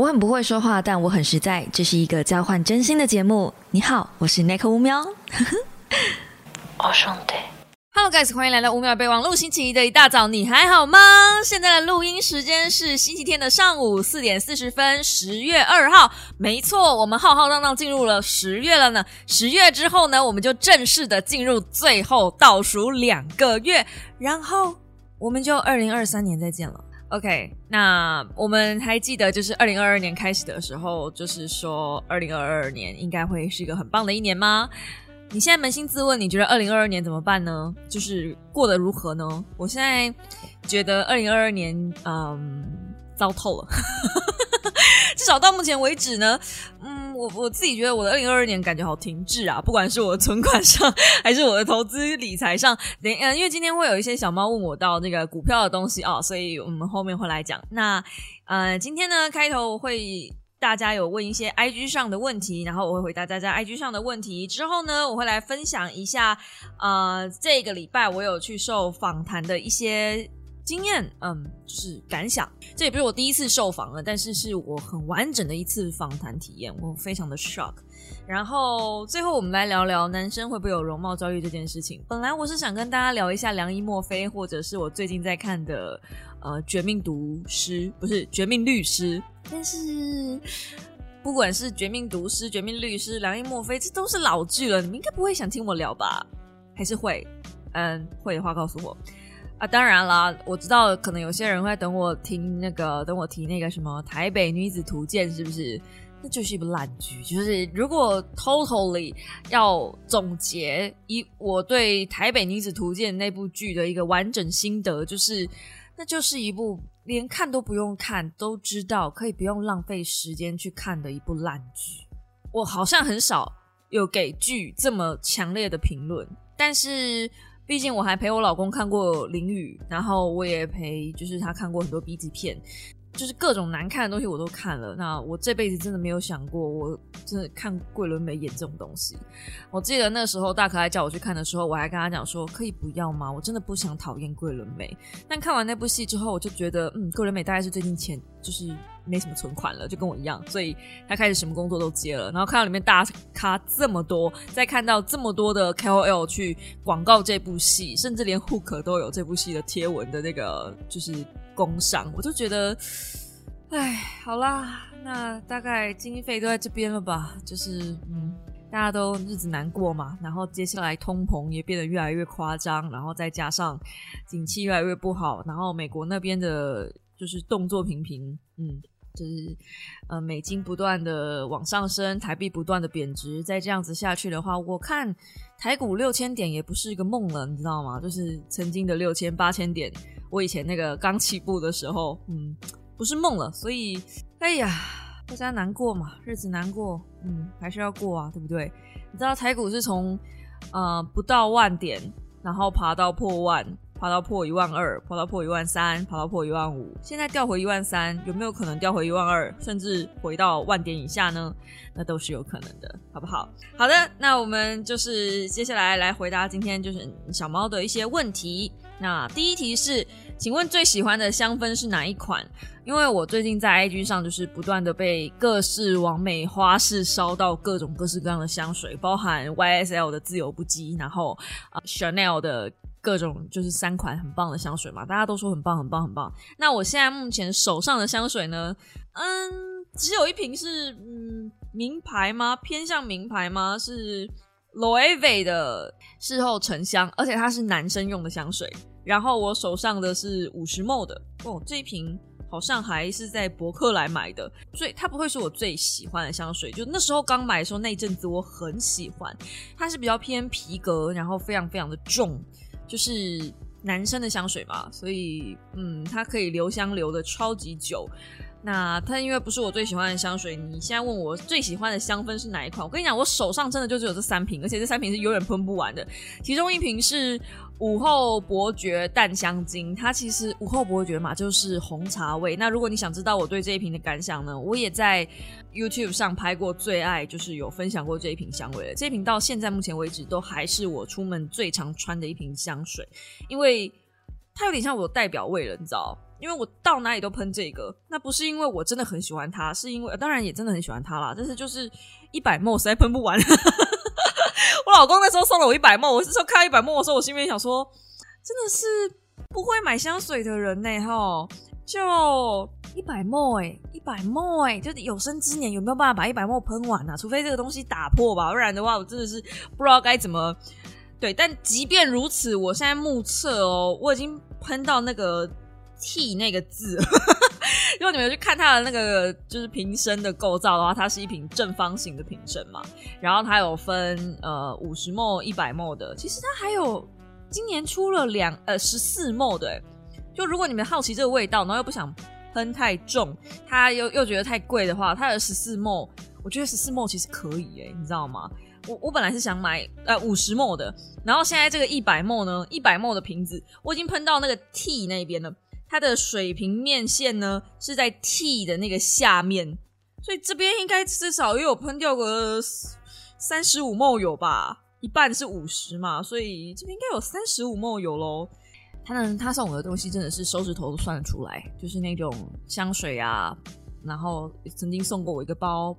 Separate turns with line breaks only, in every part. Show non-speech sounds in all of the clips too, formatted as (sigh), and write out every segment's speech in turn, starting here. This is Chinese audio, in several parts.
我很不会说话，但我很实在。这是一个交换真心的节目。你好，我是 Nick 乌喵。(laughs)
我兄弟。
Hello guys，欢迎来到五秒备忘录。星期一的一大早，你还好吗？现在的录音时间是星期天的上午四点四十分，十月二号。没错，我们浩浩荡荡进入了十月了呢。十月之后呢，我们就正式的进入最后倒数两个月，然后我们就二零二三年再见了。OK，那我们还记得，就是二零二二年开始的时候，就是说二零二二年应该会是一个很棒的一年吗？你现在扪心自问，你觉得二零二二年怎么办呢？就是过得如何呢？我现在觉得二零二二年，嗯，糟透了。(laughs) 至少到目前为止呢，嗯，我我自己觉得我的二零二二年感觉好停滞啊，不管是我的存款上，还是我的投资理财上。等，呃，因为今天会有一些小猫问我到那个股票的东西啊，所以我们后面会来讲。那，呃，今天呢，开头会。大家有问一些 IG 上的问题，然后我会回答大家 IG 上的问题。之后呢，我会来分享一下，呃，这个礼拜我有去受访谈的一些经验，嗯，就是感想。这也不是我第一次受访了，但是是我很完整的一次访谈体验，我非常的 shock。然后最后我们来聊聊男生会不会有容貌焦虑这件事情。本来我是想跟大家聊一下梁一墨菲，或者是我最近在看的。呃，绝命毒师不是绝命律师，但是不管是绝命毒师、绝命律师、良医墨菲，这都是老剧了，你们应该不会想听我聊吧？还是会？嗯，会的话告诉我啊。当然啦，我知道可能有些人会等我听那个，等我提那个什么《台北女子图鉴》，是不是？那就是一部烂剧。就是如果 totally 要总结以我对《台北女子图鉴》那部剧的一个完整心得，就是。那就是一部连看都不用看都知道可以不用浪费时间去看的一部烂剧。我好像很少有给剧这么强烈的评论，但是毕竟我还陪我老公看过《淋雨》，然后我也陪就是他看过很多 B 级片。就是各种难看的东西我都看了，那我这辈子真的没有想过，我真的看桂纶镁演这种东西。我记得那时候大可爱叫我去看的时候，我还跟他讲说，可以不要吗？我真的不想讨厌桂纶镁。但看完那部戏之后，我就觉得，嗯，桂纶镁大概是最近钱就是没什么存款了，就跟我一样，所以他开始什么工作都接了。然后看到里面大咖这么多，再看到这么多的 KOL 去广告这部戏，甚至连 Hook 都有这部戏的贴文的那个就是。工伤，我就觉得，哎，好啦，那大概经费都在这边了吧？就是，嗯，大家都日子难过嘛，然后接下来通膨也变得越来越夸张，然后再加上景气越来越不好，然后美国那边的就是动作频频，嗯，就是呃，美金不断的往上升，台币不断的贬值，再这样子下去的话，我看台股六千点也不是一个梦了，你知道吗？就是曾经的六千八千点。我以前那个刚起步的时候，嗯，不是梦了，所以，哎呀，大家难过嘛，日子难过，嗯，还是要过啊，对不对？你知道台股是从呃不到万点，然后爬到破万，爬到破一万二，爬到破一万三，爬到破一万五，现在掉回一万三，有没有可能掉回一万二，甚至回到万点以下呢？那都是有可能的，好不好？好的，那我们就是接下来来回答今天就是小猫的一些问题。那第一题是，请问最喜欢的香氛是哪一款？因为我最近在 IG 上就是不断的被各式完美花式烧到各种各式各样的香水，包含 YSL 的自由不羁，然后啊 Chanel 的各种就是三款很棒的香水嘛，大家都说很棒很棒很棒。那我现在目前手上的香水呢，嗯，只有一瓶是嗯名牌吗？偏向名牌吗？是 Loewe 的事后沉香，而且它是男生用的香水。然后我手上的是五十 ml 的哦，这一瓶好像还是在博客来买的，所以它不会是我最喜欢的香水。就那时候刚买的时候那阵子我很喜欢，它是比较偏皮革，然后非常非常的重，就是男生的香水嘛，所以嗯，它可以留香留的超级久。那它因为不是我最喜欢的香水，你现在问我最喜欢的香氛是哪一款？我跟你讲，我手上真的就只有这三瓶，而且这三瓶是永远喷不完的。其中一瓶是午后伯爵淡香精，它其实午后伯爵嘛就是红茶味。那如果你想知道我对这一瓶的感想呢，我也在 YouTube 上拍过最爱，就是有分享过这一瓶香味的。这瓶到现在目前为止都还是我出门最常穿的一瓶香水，因为它有点像我代表味了，你知道。因为我到哪里都喷这个，那不是因为我真的很喜欢它，是因为当然也真的很喜欢它啦，但是就是一百墨实在喷不完。(laughs) 我老公那时候送了我一百墨，我是说看一百墨的时候，我心里面想说，真的是不会买香水的人呢，哈，就一百墨哎，一百墨哎，就有生之年有没有办法把一百墨喷完啊？除非这个东西打破吧，不然的话，我真的是不知道该怎么对。但即便如此，我现在目测哦，我已经喷到那个 T 那个字。(laughs) 如果你们去看它的那个就是瓶身的构造的话，它是一瓶正方形的瓶身嘛，然后它有分呃五十 ml、一百 ml 的，其实它还有今年出了两呃十四 ml 的，就如果你们好奇这个味道，然后又不想喷太重，它又又觉得太贵的话，它的十四 ml，我觉得十四 ml 其实可以哎，你知道吗？我我本来是想买呃五十 ml 的，然后现在这个一百 ml 呢，一百 ml 的瓶子我已经喷到那个 T 那边了。它的水平面线呢是在 T 的那个下面，所以这边应该至少也有喷掉个三十五沫有吧？一半是五十嘛，所以这边应该有三十五沫有喽。他呢，他送我的东西真的是手指头都算得出来，就是那种香水啊，然后曾经送过我一个包。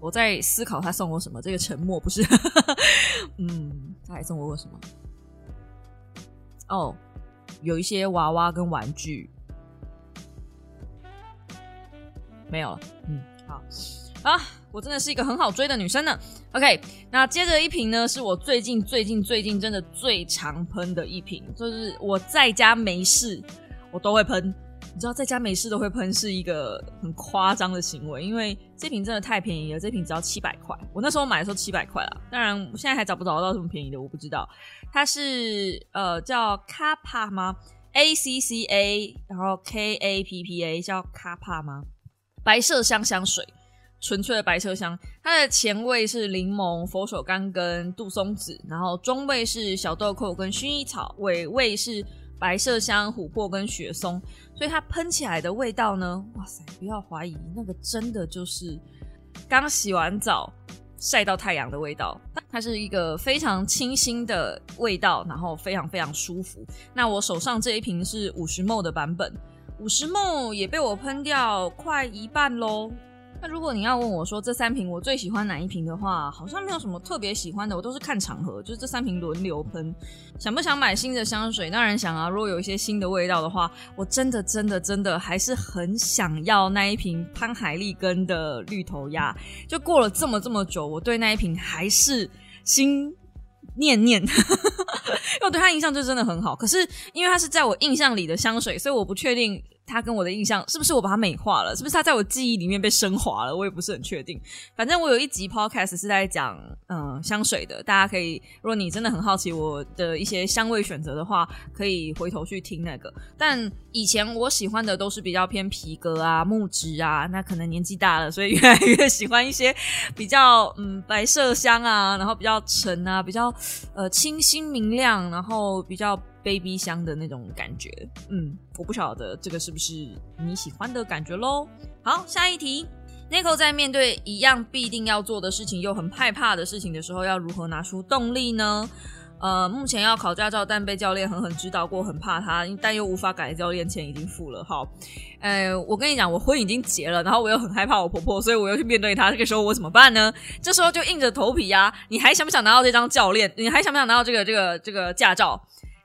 我在思考他送我什么，这个沉默不是？(laughs) 嗯，他还送我什么？哦，有一些娃娃跟玩具，没有了。嗯，好啊，我真的是一个很好追的女生呢。OK，那接着一瓶呢，是我最近最近最近真的最常喷的一瓶，就是我在家没事，我都会喷。你知道在家没事都会喷是一个很夸张的行为，因为这瓶真的太便宜了，这瓶只要七百块。我那时候买的时候七百块啦，当然现在还找不找得到这么便宜的，我不知道。它是呃叫卡帕吗？A C C A，然后 K A P P A 叫卡帕吗？白色香香水，纯粹的白色香。它的前味是柠檬、佛手柑跟杜松子，然后中味是小豆蔻跟薰衣草，尾味是。白麝香、琥珀跟雪松，所以它喷起来的味道呢？哇塞！不要怀疑，那个真的就是刚洗完澡、晒到太阳的味道。它是一个非常清新的味道，然后非常非常舒服。那我手上这一瓶是五十 ml 的版本，五十 ml 也被我喷掉快一半喽。那如果你要问我说这三瓶我最喜欢哪一瓶的话，好像没有什么特别喜欢的，我都是看场合，就是这三瓶轮流喷。想不想买新的香水？当然想啊！如果有一些新的味道的话，我真的真的真的还是很想要那一瓶潘海利根的绿头鸭。就过了这么这么久，我对那一瓶还是心念念，(laughs) 因为我对它印象就真的很好。可是因为它是在我印象里的香水，所以我不确定。他跟我的印象是不是我把它美化了？是不是他在我记忆里面被升华了？我也不是很确定。反正我有一集 podcast 是在讲嗯香水的，大家可以如果你真的很好奇我的一些香味选择的话，可以回头去听那个。但以前我喜欢的都是比较偏皮革啊、木质啊，那可能年纪大了，所以越来越喜欢一些比较嗯白色香啊，然后比较沉啊，比较呃清新明亮，然后比较。Baby 香的那种感觉，嗯，我不晓得这个是不是你喜欢的感觉喽。好，下一题，Nico 在面对一样必定要做的事情又很害怕的事情的时候，要如何拿出动力呢？呃，目前要考驾照，但被教练狠狠指导过，很怕他，但又无法改，教练钱已经付了。好，呃，我跟你讲，我婚已经结了，然后我又很害怕我婆婆，所以我又去面对他。这个时候我怎么办呢？这时候就硬着头皮呀。你还想不想拿到这张教练？你还想不想拿到这个这个这个驾照？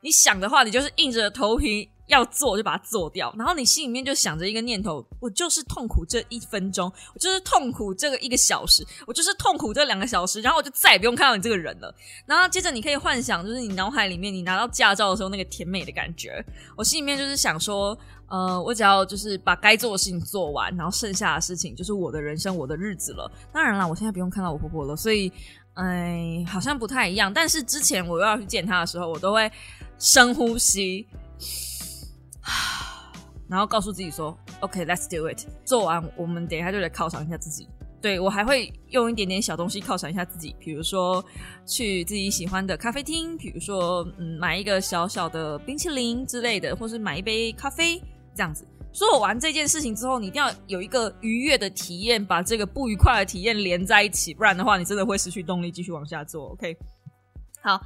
你想的话，你就是硬着头皮要做，就把它做掉。然后你心里面就想着一个念头：我就是痛苦这一分钟，我就是痛苦这个一个小时，我就是痛苦这两个小时，然后我就再也不用看到你这个人了。然后接着你可以幻想，就是你脑海里面你拿到驾照的时候那个甜美的感觉。我心里面就是想说，呃，我只要就是把该做的事情做完，然后剩下的事情就是我的人生，我的日子了。当然了，我现在不用看到我婆婆了，所以。哎，好像不太一样。但是之前我又要去见他的时候，我都会深呼吸，(sighs) 然后告诉自己说：“OK，Let's do it。”做完，我们等一下就来犒赏一下自己。对我还会用一点点小东西犒赏一下自己，比如说去自己喜欢的咖啡厅，比如说嗯买一个小小的冰淇淋之类的，或是买一杯咖啡这样子。做完这件事情之后，你一定要有一个愉悦的体验，把这个不愉快的体验连在一起，不然的话，你真的会失去动力继续往下做。OK，好，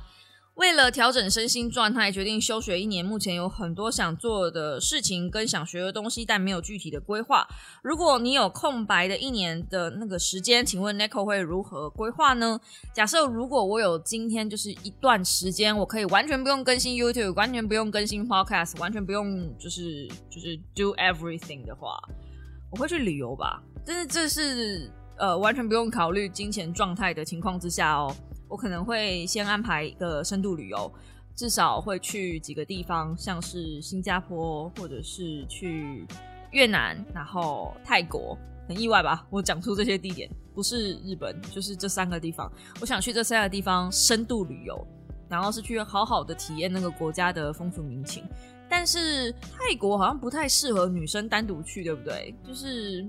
为了调整身心状态，决定休学一年。目前有很多想做的事情跟想学的东西，但没有具体的规划。如果你有空白的一年的那个时间，请问 Nico 会如何规划呢？假设如果我有今天就是一段时间，我可以完全不用更新 YouTube，完全不用更新 Podcast，完全不用就是就是 do everything 的话，我会去旅游吧。但是这是呃完全不用考虑金钱状态的情况之下哦。我可能会先安排一个深度旅游，至少会去几个地方，像是新加坡，或者是去越南，然后泰国。很意外吧？我讲出这些地点，不是日本，就是这三个地方。我想去这三个地方深度旅游，然后是去好好的体验那个国家的风俗民情。但是泰国好像不太适合女生单独去，对不对？就是。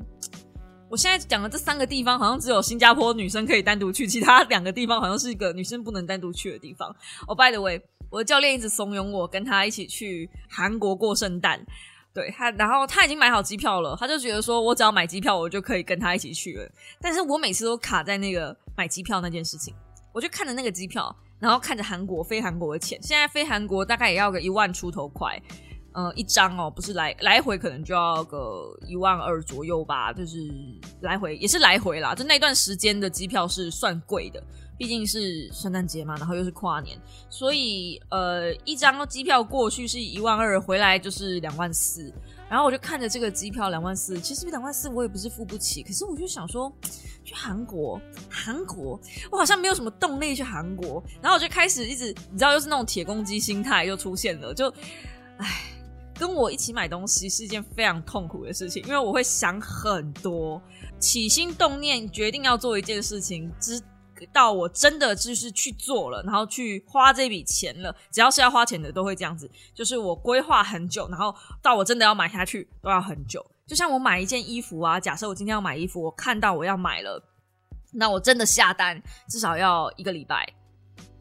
我现在讲的这三个地方，好像只有新加坡女生可以单独去，其他两个地方好像是一个女生不能单独去的地方。哦，by the way，我的教练一直怂恿我跟他一起去韩国过圣诞。对他，然后他已经买好机票了，他就觉得说我只要买机票，我就可以跟他一起去了。但是我每次都卡在那个买机票那件事情，我就看着那个机票，然后看着韩国飞韩国的钱，现在飞韩国大概也要个一万出头块。呃，一张哦，不是来来回可能就要个一万二左右吧，就是来回也是来回啦。就那段时间的机票是算贵的，毕竟是圣诞节嘛，然后又是跨年，所以呃，一张机票过去是一万二，回来就是两万四。然后我就看着这个机票两万四，其实两万四我也不是付不起，可是我就想说，去韩国，韩国，我好像没有什么动力去韩国。然后我就开始一直，你知道，又是那种铁公鸡心态又出现了，就，唉。跟我一起买东西是一件非常痛苦的事情，因为我会想很多，起心动念决定要做一件事情，直到我真的就是去做了，然后去花这笔钱了。只要是要花钱的，都会这样子，就是我规划很久，然后到我真的要买下去都要很久。就像我买一件衣服啊，假设我今天要买衣服，我看到我要买了，那我真的下单至少要一个礼拜，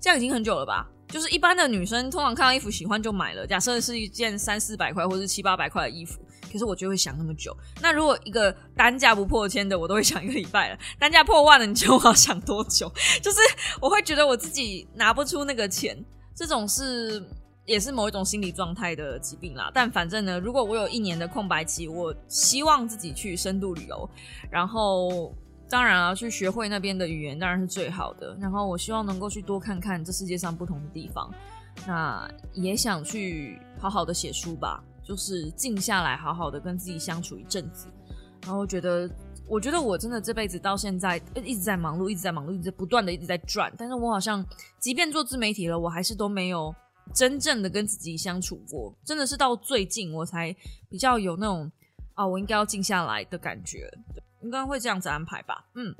这样已经很久了吧？就是一般的女生，通常看到衣服喜欢就买了。假设是一件三四百块或者七八百块的衣服，可是我就会想那么久。那如果一个单价不破千的，我都会想一个礼拜了。(laughs) 单价破万的，你就要想多久？(laughs) 就是我会觉得我自己拿不出那个钱，这种是也是某一种心理状态的疾病啦。但反正呢，如果我有一年的空白期，我希望自己去深度旅游，然后。当然啊，去学会那边的语言当然是最好的。然后我希望能够去多看看这世界上不同的地方。那也想去好好的写书吧，就是静下来，好好的跟自己相处一阵子。然后觉得，我觉得我真的这辈子到现在一直在忙碌，一直在忙碌，一直不断的一直在转。但是我好像，即便做自媒体了，我还是都没有真正的跟自己相处过。真的是到最近我才比较有那种啊，我应该要静下来的感觉。应该会这样子安排吧。嗯，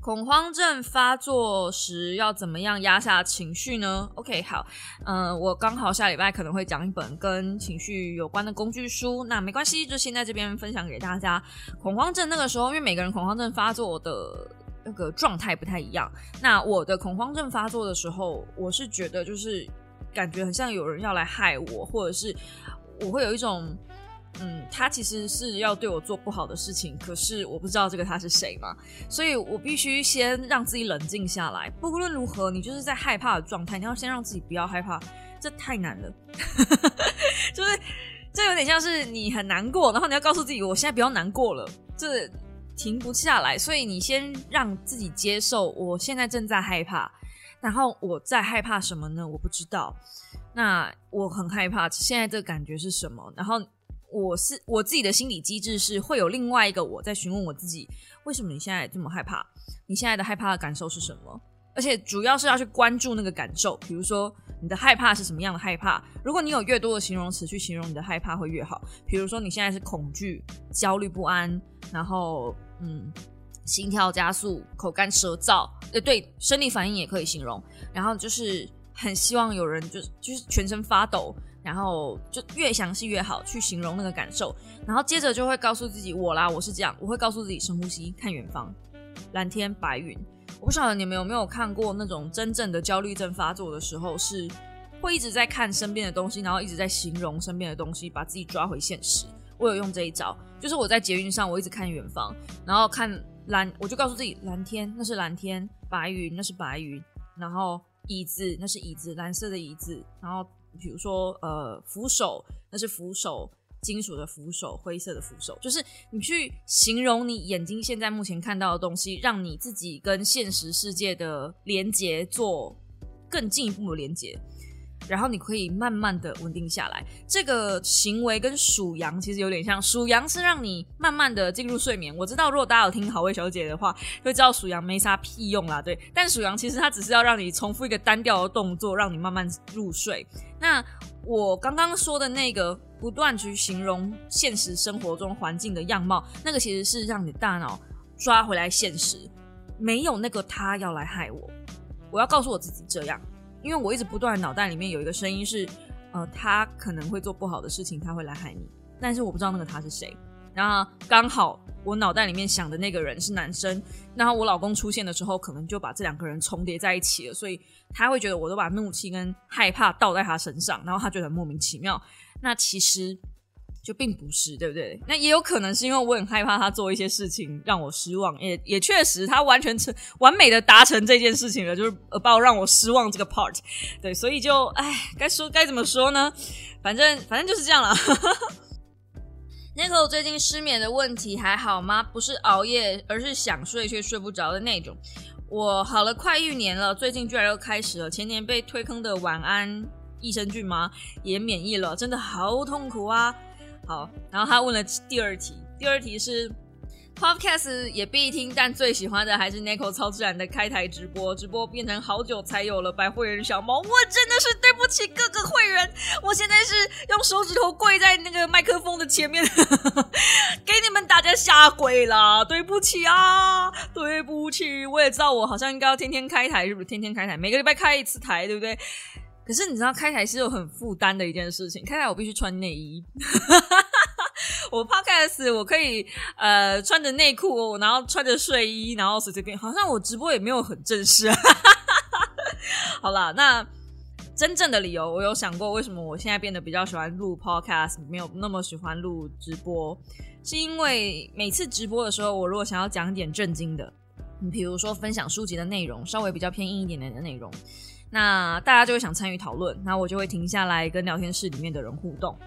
恐慌症发作时要怎么样压下情绪呢？OK，好，嗯，我刚好下礼拜可能会讲一本跟情绪有关的工具书，那没关系，就先在这边分享给大家。恐慌症那个时候，因为每个人恐慌症发作的那个状态不太一样，那我的恐慌症发作的时候，我是觉得就是感觉很像有人要来害我，或者是我会有一种。嗯，他其实是要对我做不好的事情，可是我不知道这个他是谁嘛，所以我必须先让自己冷静下来。不论如何，你就是在害怕的状态，你要先让自己不要害怕，这太难了。(laughs) 就是这有点像是你很难过，然后你要告诉自己，我现在不要难过了，这停不下来。所以你先让自己接受，我现在正在害怕，然后我在害怕什么呢？我不知道。那我很害怕，现在这个感觉是什么？然后。我是我自己的心理机制是会有另外一个我在询问我自己，为什么你现在这么害怕？你现在的害怕的感受是什么？而且主要是要去关注那个感受，比如说你的害怕是什么样的害怕？如果你有越多的形容词去形容你的害怕会越好。比如说你现在是恐惧、焦虑不安，然后嗯，心跳加速、口干舌燥，呃，对，生理反应也可以形容。然后就是很希望有人就是就是全身发抖。然后就越详细越好，去形容那个感受。然后接着就会告诉自己，我啦，我是这样，我会告诉自己深呼吸，看远方，蓝天白云。我不晓得你们有没有看过那种真正的焦虑症发作的时候，是会一直在看身边的东西，然后一直在形容身边的东西，把自己抓回现实。我有用这一招，就是我在捷运上，我一直看远方，然后看蓝，我就告诉自己，蓝天那是蓝天，白云那是白云，然后椅子那是椅子，蓝色的椅子。然后比如说呃扶手那是扶手，金属的扶手，灰色的扶手，就是你去形容你眼睛现在目前看到的东西，让你自己跟现实世界的连接做更进一步的连接。然后你可以慢慢的稳定下来。这个行为跟属羊其实有点像，属羊是让你慢慢的进入睡眠。我知道，如果大家有听好味小姐的话，会知道属羊没啥屁用啦，对。但属羊其实它只是要让你重复一个单调的动作，让你慢慢入睡。那我刚刚说的那个不断去形容现实生活中环境的样貌，那个其实是让你大脑抓回来现实，没有那个他要来害我，我要告诉我自己这样。因为我一直不断脑袋里面有一个声音是，呃，他可能会做不好的事情，他会来害你，但是我不知道那个他是谁。然后刚好我脑袋里面想的那个人是男生，然后我老公出现的时候，可能就把这两个人重叠在一起了，所以他会觉得我都把怒气跟害怕倒在他身上，然后他觉得莫名其妙。那其实。就并不是，对不对？那也有可能是因为我很害怕他做一些事情让我失望，也也确实他完全成完美的达成这件事情了，就是呃，把我让我失望这个 part，对，所以就唉，该说该怎么说呢？反正反正就是这样了。(laughs) Nico 最近失眠的问题还好吗？不是熬夜，而是想睡却睡不着的那种。我好了快一年了，最近居然又开始了。前年被推坑的晚安益生菌吗？也免疫了，真的好痛苦啊！好，然后他问了第二题，第二题是 Podcast 也必听，但最喜欢的还是 Nico 超自然的开台直播，直播变成好久才有了白会员小猫，我真的是对不起各个会员，我现在是用手指头跪在那个麦克风的前面，(laughs) 给你们大家下跪啦，对不起啊，对不起，我也知道我好像应该要天天开台，是不是？天天开台，每个礼拜开一次台，对不对？可是你知道开台是有很负担的一件事情，开台我必须穿内衣。(laughs) 我 podcast 我可以呃穿着内裤，然后穿着睡衣，然后随随便，好像我直播也没有很正式。(laughs) 好啦，那真正的理由我有想过，为什么我现在变得比较喜欢录 podcast，没有那么喜欢录直播，是因为每次直播的时候，我如果想要讲点正经的，你比如说分享书籍的内容，稍微比较偏硬一点点的内容。那大家就会想参与讨论，那我就会停下来跟聊天室里面的人互动。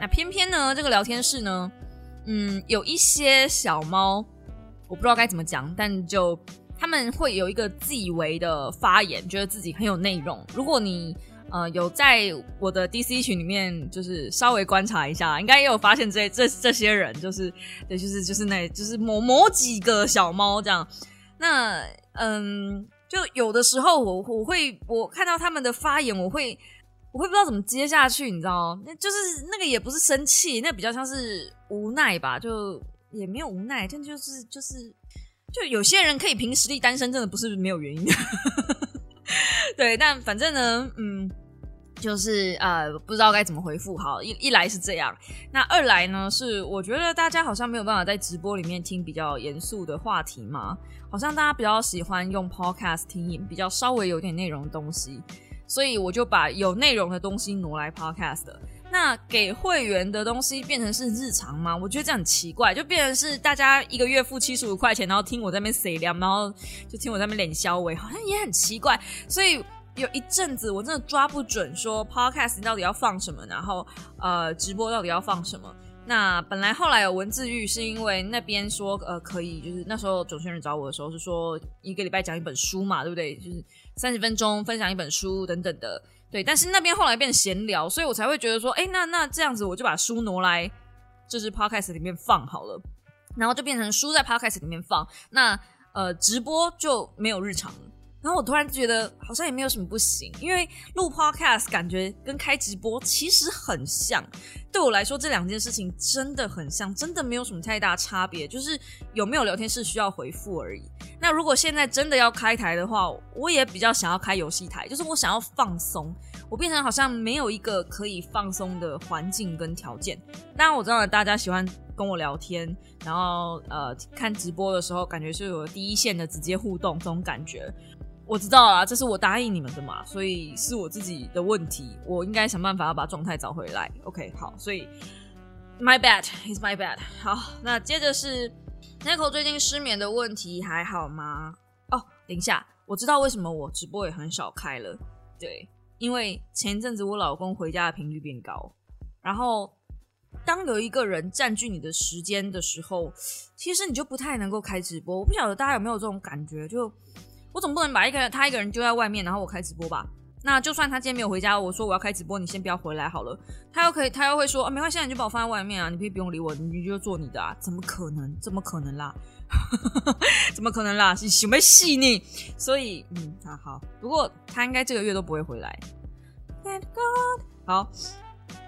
那偏偏呢，这个聊天室呢，嗯，有一些小猫，我不知道该怎么讲，但就他们会有一个自以为的发言，觉得自己很有内容。如果你呃有在我的 DC 群里面，就是稍微观察一下，应该也有发现这这这些人，就是对，就是就是那，就是某某几个小猫这样。那嗯。就有的时候，我我会我看到他们的发言，我会我会不知道怎么接下去，你知道吗？那就是那个也不是生气，那比较像是无奈吧，就也没有无奈，但就是就是就有些人可以凭实力单身，真的不是没有原因的。(laughs) 对，但反正呢，嗯，就是呃，不知道该怎么回复。好，一一来是这样，那二来呢是我觉得大家好像没有办法在直播里面听比较严肃的话题嘛。好像大家比较喜欢用 podcast 听比较稍微有点内容的东西，所以我就把有内容的东西挪来 podcast。那给会员的东西变成是日常吗？我觉得这样很奇怪，就变成是大家一个月付七十五块钱，然后听我在那边 say 聊，然后就听我在那边脸消微，好像也很奇怪。所以有一阵子我真的抓不准说 podcast 到底要放什么，然后呃直播到底要放什么。那本来后来有文字狱，是因为那边说呃可以，就是那时候总选人找我的时候是说一个礼拜讲一本书嘛，对不对？就是三十分钟分享一本书等等的，对。但是那边后来变闲聊，所以我才会觉得说，哎，那那这样子我就把书挪来就是 podcast 里面放好了，然后就变成书在 podcast 里面放，那呃直播就没有日常。然后我突然觉得好像也没有什么不行，因为录 podcast 感觉跟开直播其实很像。对我来说，这两件事情真的很像，真的没有什么太大差别，就是有没有聊天室需要回复而已。那如果现在真的要开台的话，我也比较想要开游戏台，就是我想要放松，我变成好像没有一个可以放松的环境跟条件。那我知道大家喜欢跟我聊天，然后呃看直播的时候，感觉是有第一线的直接互动这种感觉。我知道啊，这是我答应你们的嘛，所以是我自己的问题，我应该想办法要把状态找回来。OK，好，所以 my bad is my bad。好，那接着是 Nico 最近失眠的问题还好吗？哦，等一下。我知道为什么我直播也很少开了，对，因为前一阵子我老公回家的频率变高，然后当有一个人占据你的时间的时候，其实你就不太能够开直播。我不晓得大家有没有这种感觉，就我总不能把一个人他一个人丢在外面，然后我开直播吧？那就算他今天没有回家，我说我要开直播，你先不要回来好了。他又可以，他又会说啊，没关系，你就把我放在外面啊，你可以不用理我，你就做你的啊？怎么可能？怎么可能啦？(laughs) 怎么可能啦？是没细腻，所以嗯，啊好。不过他应该这个月都不会回来。好，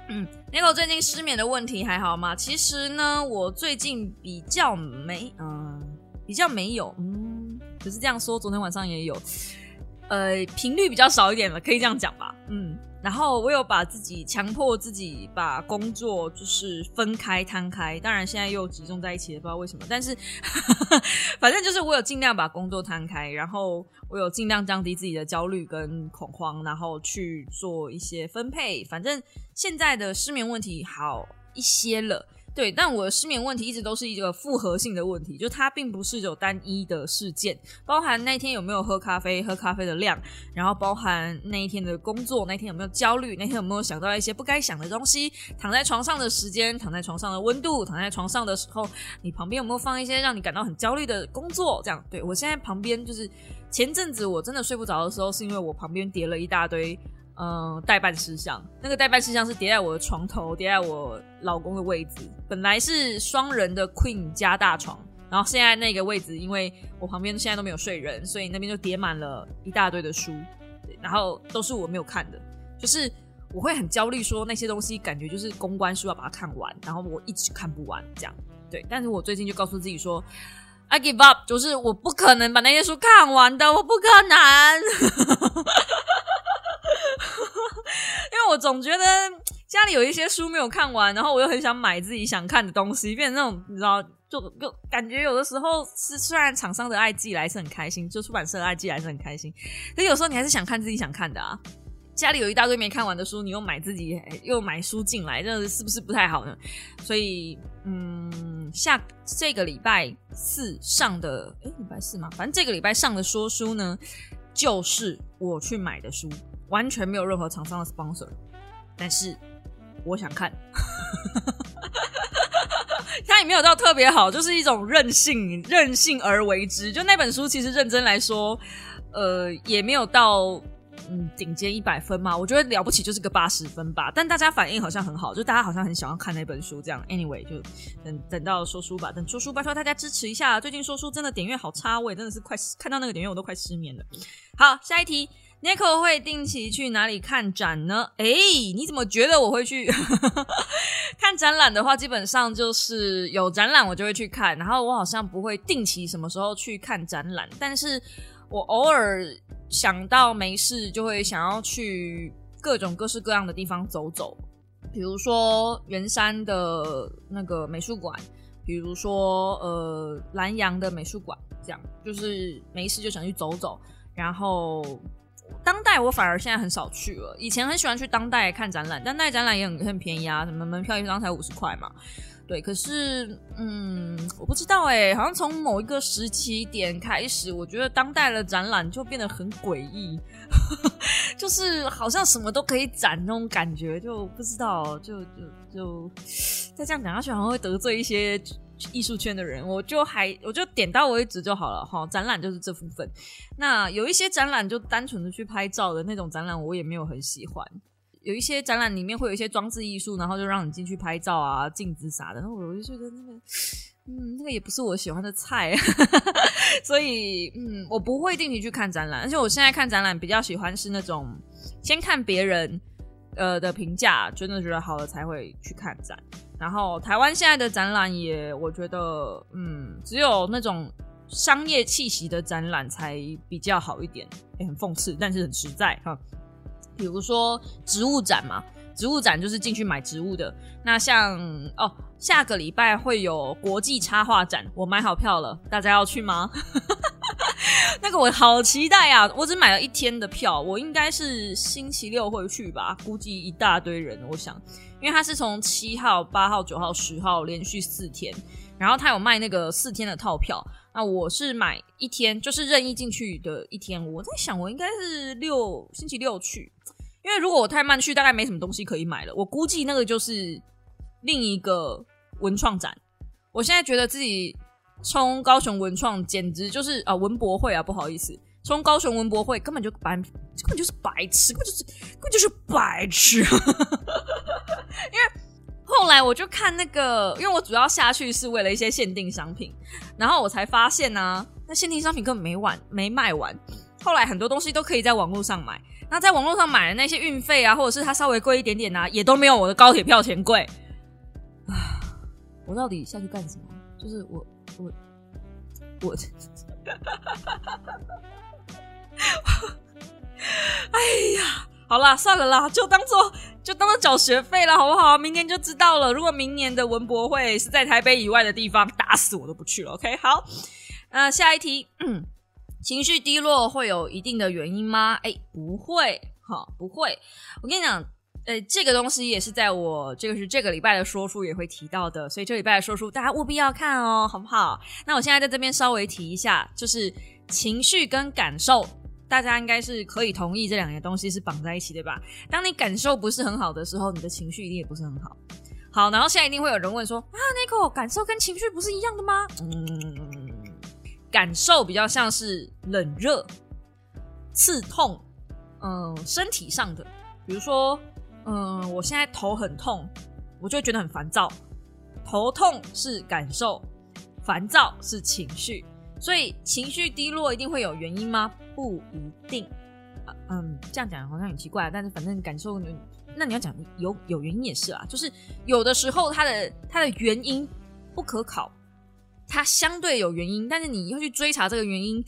嗯，Nico 最近失眠的问题还好吗？其实呢，我最近比较没，嗯，比较没有，嗯，可是这样说，昨天晚上也有。呃，频率比较少一点了，可以这样讲吧。嗯，然后我有把自己强迫自己把工作就是分开摊开，当然现在又集中在一起了，不知道为什么。但是 (laughs) 反正就是我有尽量把工作摊开，然后我有尽量降低自己的焦虑跟恐慌，然后去做一些分配。反正现在的失眠问题好一些了。对，但我的失眠问题一直都是一个复合性的问题，就它并不是有单一的事件，包含那天有没有喝咖啡，喝咖啡的量，然后包含那一天的工作，那天有没有焦虑，那天有没有想到一些不该想的东西，躺在床上的时间，躺在床上的温度，躺在床上的时候，你旁边有没有放一些让你感到很焦虑的工作？这样，对我现在旁边就是前阵子我真的睡不着的时候，是因为我旁边叠了一大堆。嗯，代办事项，那个代办事项是叠在我的床头，叠在我老公的位置。本来是双人的 queen 加大床，然后现在那个位置，因为我旁边现在都没有睡人，所以那边就叠满了一大堆的书，然后都是我没有看的。就是我会很焦虑，说那些东西感觉就是公关书要把它看完，然后我一直看不完这样。对，但是我最近就告诉自己说，I give up，就是我不可能把那些书看完的，我不可能。因为我总觉得家里有一些书没有看完，然后我又很想买自己想看的东西，变成那种你知道，就就感觉有的时候是虽然厂商的爱寄来是很开心，就出版社的爱寄来是很开心，可有时候你还是想看自己想看的啊。家里有一大堆没看完的书，你又买自己又买书进来，这是不是不太好呢？所以嗯，下这个礼拜四上的，哎，礼拜四吗？反正这个礼拜上的说书呢，就是我去买的书。完全没有任何厂商的 sponsor，但是我想看，(laughs) 它也没有到特别好，就是一种任性，任性而为之。就那本书，其实认真来说，呃，也没有到嗯顶尖一百分嘛。我觉得了不起就是个八十分吧。但大家反应好像很好，就大家好像很想要看那本书这样。Anyway，就等等到说书吧，等说书吧，说大家支持一下。最近说书真的点阅好差，我也真的是快看到那个点阅我都快失眠了。好，下一题。Nico 会定期去哪里看展呢？哎，你怎么觉得我会去 (laughs) 看展览的话，基本上就是有展览我就会去看，然后我好像不会定期什么时候去看展览，但是我偶尔想到没事就会想要去各种各式各样的地方走走，比如说圆山的那个美术馆，比如说呃南洋的美术馆，这样就是没事就想去走走，然后。当代我反而现在很少去了，以前很喜欢去当代看展览，当代展览也很很便宜啊，什么门票一张才五十块嘛。对，可是嗯，我不知道哎，好像从某一个时期点开始，我觉得当代的展览就变得很诡异，(laughs) 就是好像什么都可以展那种感觉，就不知道，就就就再这样讲下去，好像会得罪一些。艺术圈的人，我就还我就点到为止就好了哈。展览就是这部分，那有一些展览就单纯的去拍照的那种展览，我也没有很喜欢。有一些展览里面会有一些装置艺术，然后就让你进去拍照啊、镜子啥的，然后我就觉得那个，嗯，那个也不是我喜欢的菜，(laughs) 所以嗯，我不会定期去看展览。而且我现在看展览比较喜欢是那种先看别人呃的评价，真的觉得好了才会去看展。然后台湾现在的展览也，我觉得，嗯，只有那种商业气息的展览才比较好一点，也很讽刺，但是很实在哈。比如说植物展嘛，植物展就是进去买植物的。那像哦，下个礼拜会有国际插画展，我买好票了，大家要去吗？(laughs) 那个我好期待啊！我只买了一天的票，我应该是星期六会去吧，估计一大堆人，我想。因为它是从七号、八号、九号、十号连续四天，然后他有卖那个四天的套票。那我是买一天，就是任意进去的一天。我在想，我应该是六星期六去，因为如果我太慢去，大概没什么东西可以买了。我估计那个就是另一个文创展。我现在觉得自己冲高雄文创简直就是啊文博会啊，不好意思，冲高雄文博会根本就白，根本就是白痴，根本就是根本就是白痴，(laughs) 因为。后来我就看那个，因为我主要下去是为了一些限定商品，然后我才发现呢，那限定商品根本没完没卖完。后来很多东西都可以在网络上买，那在网络上买的那些运费啊，或者是它稍微贵一点点啊，也都没有我的高铁票钱贵。啊，我到底下去干什么？就是我我我，哎呀！好啦，算了啦，就当做就当做缴学费了，好不好？明年就知道了。如果明年的文博会是在台北以外的地方，打死我都不去了。OK，(laughs) 好，那下一题，嗯情绪低落会有一定的原因吗？哎，不会，哈，不会。我跟你讲，呃，这个东西也是在我这个是这个礼拜的说书也会提到的，所以这礼拜的说书大家务必要看哦，好不好？那我现在在这边稍微提一下，就是情绪跟感受。大家应该是可以同意这两个东西是绑在一起，对吧？当你感受不是很好的时候，你的情绪一定也不是很好。好，然后现在一定会有人问说：啊，Nico，感受跟情绪不是一样的吗？嗯，感受比较像是冷热、刺痛，嗯，身体上的，比如说，嗯，我现在头很痛，我就觉得很烦躁。头痛是感受，烦躁是情绪。所以情绪低落一定会有原因吗？不一定。嗯，这样讲好像很奇怪，但是反正感受，那你要讲有有原因也是啊。就是有的时候它的它的原因不可考，它相对有原因，但是你要去追查这个原因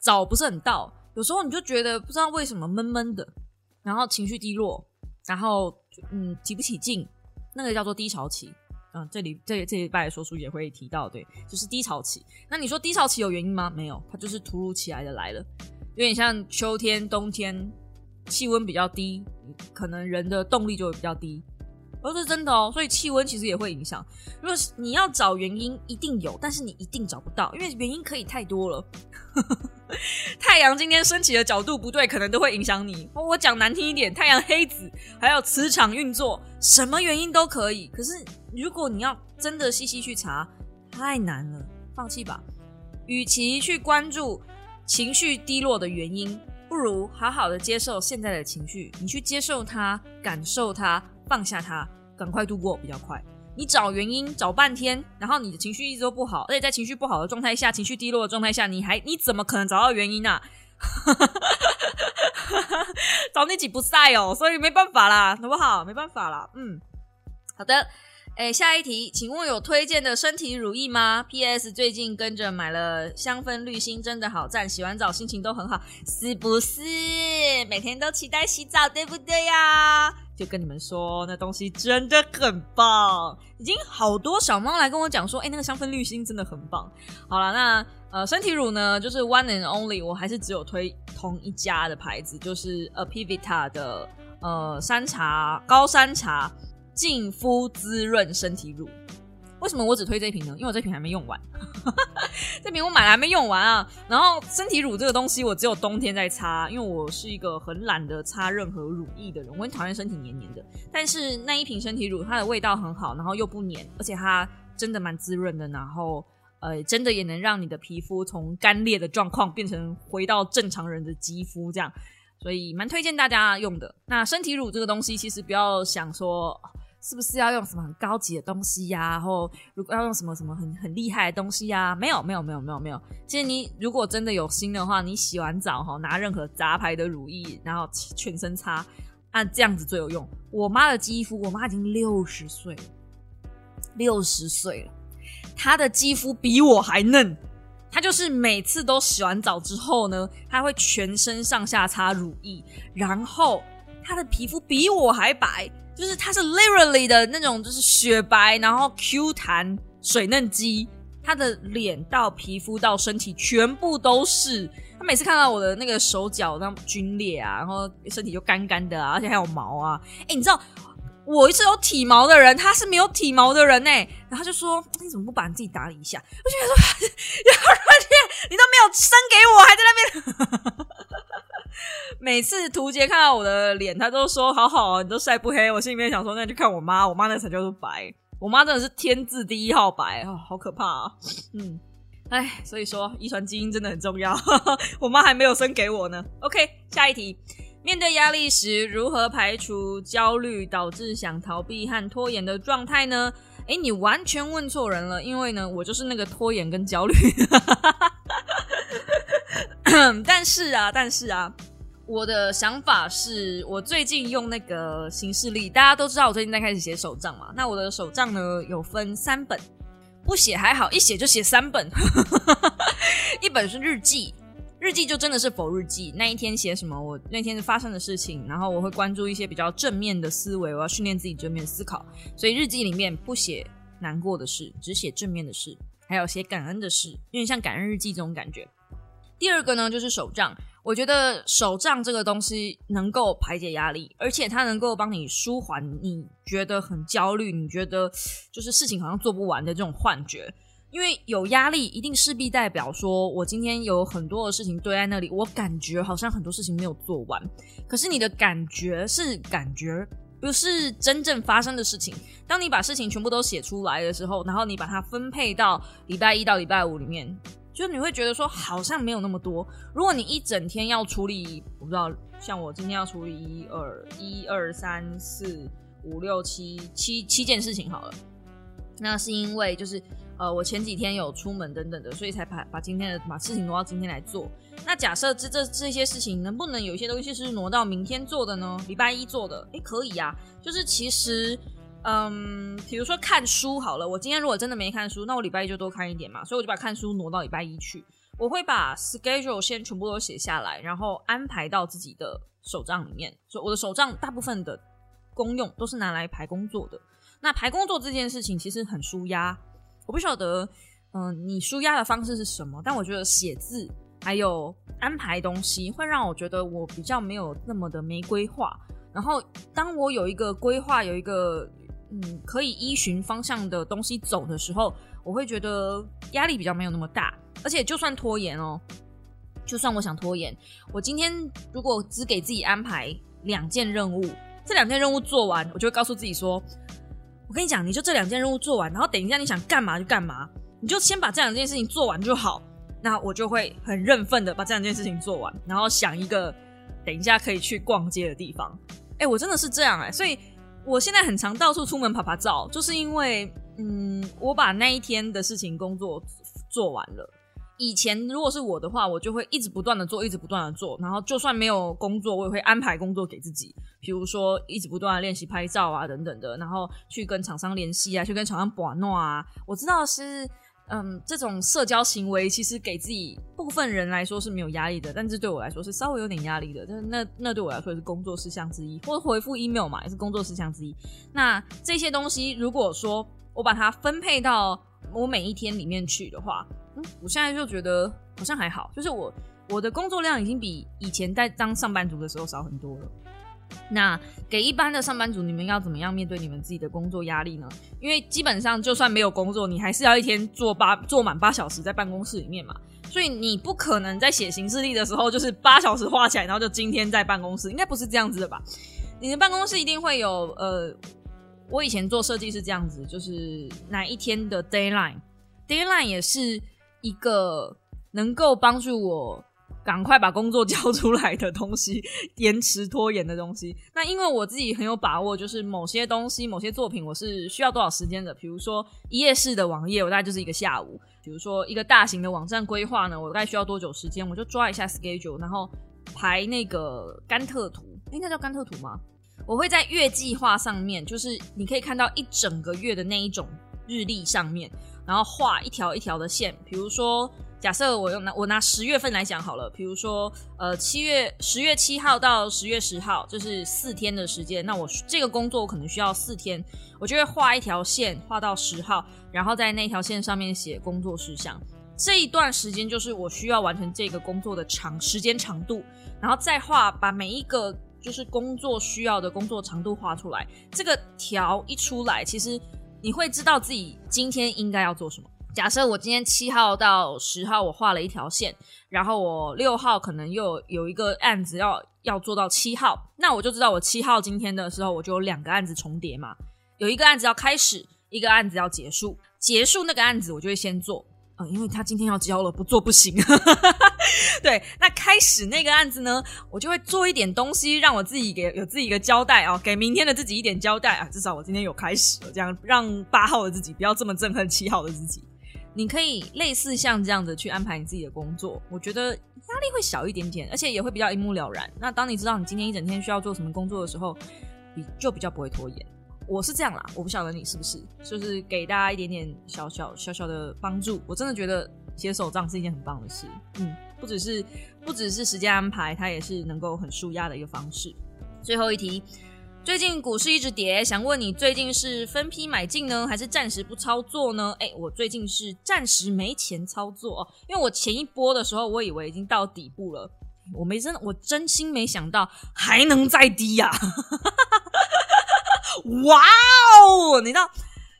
找不是很到。有时候你就觉得不知道为什么闷闷的，然后情绪低落，然后嗯提不起劲，那个叫做低潮期。嗯，这里这这一拜说书也会提到，对，就是低潮期。那你说低潮期有原因吗？没有，它就是突如其来的来了，有点像秋天、冬天，气温比较低，可能人的动力就会比较低。哦是真的哦，所以气温其实也会影响。如果是你要找原因，一定有，但是你一定找不到，因为原因可以太多了。(laughs) 太阳今天升起的角度不对，可能都会影响你。我讲难听一点，太阳黑子，还有磁场运作，什么原因都可以。可是如果你要真的细细去查，太难了，放弃吧。与其去关注情绪低落的原因，不如好好的接受现在的情绪，你去接受它，感受它。放下它，赶快度过比较快。你找原因找半天，然后你的情绪一直都不好，而且在情绪不好的状态下，情绪低落的状态下，你还你怎么可能找到原因呢？(laughs) 找你几不晒哦，所以没办法啦，好不好？没办法啦，嗯，好的。哎，下一题，请问有推荐的身体乳液吗？P.S. 最近跟着买了香氛滤芯，真的好赞，洗完澡心情都很好，是不是？每天都期待洗澡，对不对呀？就跟你们说，那东西真的很棒，已经好多小猫来跟我讲说，哎，那个香氛滤芯真的很棒。好了，那呃，身体乳呢，就是 One and Only，我还是只有推同一家的牌子，就是 Apivita 的呃山茶高山茶。净肤滋润身体乳，为什么我只推这一瓶呢？因为我这瓶还没用完，(laughs) 这瓶我买了还没用完啊。然后身体乳这个东西，我只有冬天在擦，因为我是一个很懒得擦任何乳液的人，我很讨厌身体黏黏的。但是那一瓶身体乳，它的味道很好，然后又不黏，而且它真的蛮滋润的，然后呃，真的也能让你的皮肤从干裂的状况变成回到正常人的肌肤这样，所以蛮推荐大家用的。那身体乳这个东西，其实不要想说。是不是要用什么很高级的东西呀？然后如果要用什么什么很很厉害的东西呀？没有没有没有没有没有。其实你如果真的有心的话，你洗完澡哈，拿任何杂牌的乳液，然后全身擦，按这样子最有用。我妈的肌肤，我妈已经六十岁了，六十岁了，她的肌肤比我还嫩。她就是每次都洗完澡之后呢，她会全身上下擦乳液，然后她的皮肤比我还白。就是它是 literally 的那种，就是雪白，然后 Q 弹水嫩肌，他的脸到皮肤到身体全部都是。他每次看到我的那个手脚那皲裂啊，然后身体就干干的啊，而且还有毛啊。哎，你知道我是有体毛的人，他是没有体毛的人呢。然后就说你怎么不把你自己打理一下？我觉得说 (laughs) 要让 (laughs) 你都没有生给我，还在那边。(laughs) 每次图杰看到我的脸，他都说好好，你都晒不黑。我心里面想说，那就看我妈，我妈那才叫做白。我妈真的是天字第一号白哦，好可怕啊！嗯，哎，所以说遗传基因真的很重要。(laughs) 我妈还没有生给我呢。OK，下一题，面对压力时如何排除焦虑导致想逃避和拖延的状态呢？哎，你完全问错人了，因为呢，我就是那个拖延跟焦虑。(coughs) 但是啊，但是啊，我的想法是我最近用那个行事历，大家都知道我最近在开始写手账嘛。那我的手账呢有分三本，不写还好，一写就写三本。(laughs) 一本是日记，日记就真的是否日记，那一天写什么，我那天发生的事情，然后我会关注一些比较正面的思维，我要训练自己正面思考。所以日记里面不写难过的事，只写正面的事，还有写感恩的事，有点像感恩日记这种感觉。第二个呢，就是手账。我觉得手账这个东西能够排解压力，而且它能够帮你舒缓你觉得很焦虑、你觉得就是事情好像做不完的这种幻觉。因为有压力，一定势必代表说我今天有很多的事情堆在那里，我感觉好像很多事情没有做完。可是你的感觉是感觉，不是真正发生的事情。当你把事情全部都写出来的时候，然后你把它分配到礼拜一到礼拜五里面。就你会觉得说好像没有那么多。如果你一整天要处理，我不知道，像我今天要处理一二一二三四五六七七七件事情好了，那是因为就是呃我前几天有出门等等的，所以才把把今天的把事情挪到今天来做。那假设这这这些事情能不能有一些东西是挪到明天做的呢？礼拜一做的，诶，可以呀。就是其实。嗯，比如说看书好了，我今天如果真的没看书，那我礼拜一就多看一点嘛，所以我就把看书挪到礼拜一去。我会把 schedule 先全部都写下来，然后安排到自己的手账里面。所以我的手账大部分的功用都是拿来排工作的。那排工作这件事情其实很舒压，我不晓得，嗯，你舒压的方式是什么？但我觉得写字还有安排东西，会让我觉得我比较没有那么的没规划。然后当我有一个规划，有一个。嗯，可以依循方向的东西走的时候，我会觉得压力比较没有那么大。而且就算拖延哦，就算我想拖延，我今天如果只给自己安排两件任务，这两件任务做完，我就会告诉自己说：“我跟你讲，你就这两件任务做完，然后等一下你想干嘛就干嘛，你就先把这两件事情做完就好。”那我就会很认份的把这两件事情做完，然后想一个等一下可以去逛街的地方。哎，我真的是这样哎，所以。我现在很常到处出门拍拍照，就是因为，嗯，我把那一天的事情工作做完了。以前如果是我的话，我就会一直不断的做，一直不断的做，然后就算没有工作，我也会安排工作给自己，比如说一直不断的练习拍照啊，等等的，然后去跟厂商联系啊，去跟厂商把弄啊。我知道是。嗯，这种社交行为其实给自己部分人来说是没有压力的，但是对我来说是稍微有点压力的。但是那那对我来说也是工作事项之一，或者回复 email 嘛，也是工作事项之一。那这些东西，如果说我把它分配到我每一天里面去的话，嗯，我现在就觉得好像还好，就是我我的工作量已经比以前在当上班族的时候少很多了。那给一般的上班族，你们要怎么样面对你们自己的工作压力呢？因为基本上就算没有工作，你还是要一天做八做满八小时在办公室里面嘛，所以你不可能在写行事历的时候就是八小时画起来，然后就今天在办公室，应该不是这样子的吧？你的办公室一定会有呃，我以前做设计是这样子，就是哪一天的 d a y l i n e d a y l i n e 也是一个能够帮助我。赶快把工作交出来的东西，(laughs) 延迟拖延的东西。那因为我自己很有把握，就是某些东西、某些作品，我是需要多少时间的。比如说一页式的网页，我大概就是一个下午；，比如说一个大型的网站规划呢，我大概需要多久时间？我就抓一下 schedule，然后排那个甘特图，应该叫甘特图吗？我会在月计划上面，就是你可以看到一整个月的那一种日历上面，然后画一条一条的线，比如说。假设我用拿我拿十月份来讲好了，比如说呃七月十月七号到十月十号，就是四天的时间。那我这个工作我可能需要四天，我就会画一条线画到十号，然后在那条线上面写工作事项。这一段时间就是我需要完成这个工作的长时间长度，然后再画把每一个就是工作需要的工作长度画出来。这个条一出来，其实你会知道自己今天应该要做什么。假设我今天七号到十号我画了一条线，然后我六号可能又有一个案子要要做到七号，那我就知道我七号今天的时候我就有两个案子重叠嘛，有一个案子要开始，一个案子要结束，结束那个案子我就会先做。嗯因为他今天要交了，不做不行。(laughs) 对，那开始那个案子呢，我就会做一点东西，让我自己给有自己一个交代啊，给明天的自己一点交代啊。至少我今天有开始了，这样让八号的自己不要这么憎恨七号的自己。你可以类似像这样子去安排你自己的工作，我觉得压力会小一点点，而且也会比较一目了然。那当你知道你今天一整天需要做什么工作的时候，比就比较不会拖延。我是这样啦，我不晓得你是不是，就是给大家一点点小小小小的帮助。我真的觉得写手账是一件很棒的事，嗯，不只是不只是时间安排，它也是能够很舒压的一个方式。最后一题，最近股市一直跌，想问你最近是分批买进呢，还是暂时不操作呢？哎，我最近是暂时没钱操作哦，因为我前一波的时候，我以为已经到底部了，我没真我真心没想到还能再低呀。(laughs) 哇哦！你知道，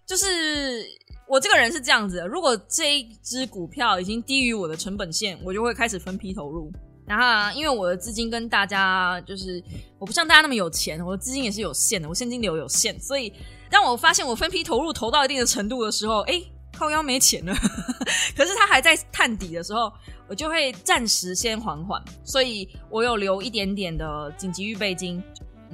就是我这个人是这样子的：如果这一只股票已经低于我的成本线，我就会开始分批投入。然后，因为我的资金跟大家就是，我不像大家那么有钱，我的资金也是有限的，我现金流有限，所以当我发现我分批投入投到一定的程度的时候，哎，靠腰没钱了。(laughs) 可是它还在探底的时候，我就会暂时先缓缓，所以我有留一点点的紧急预备金。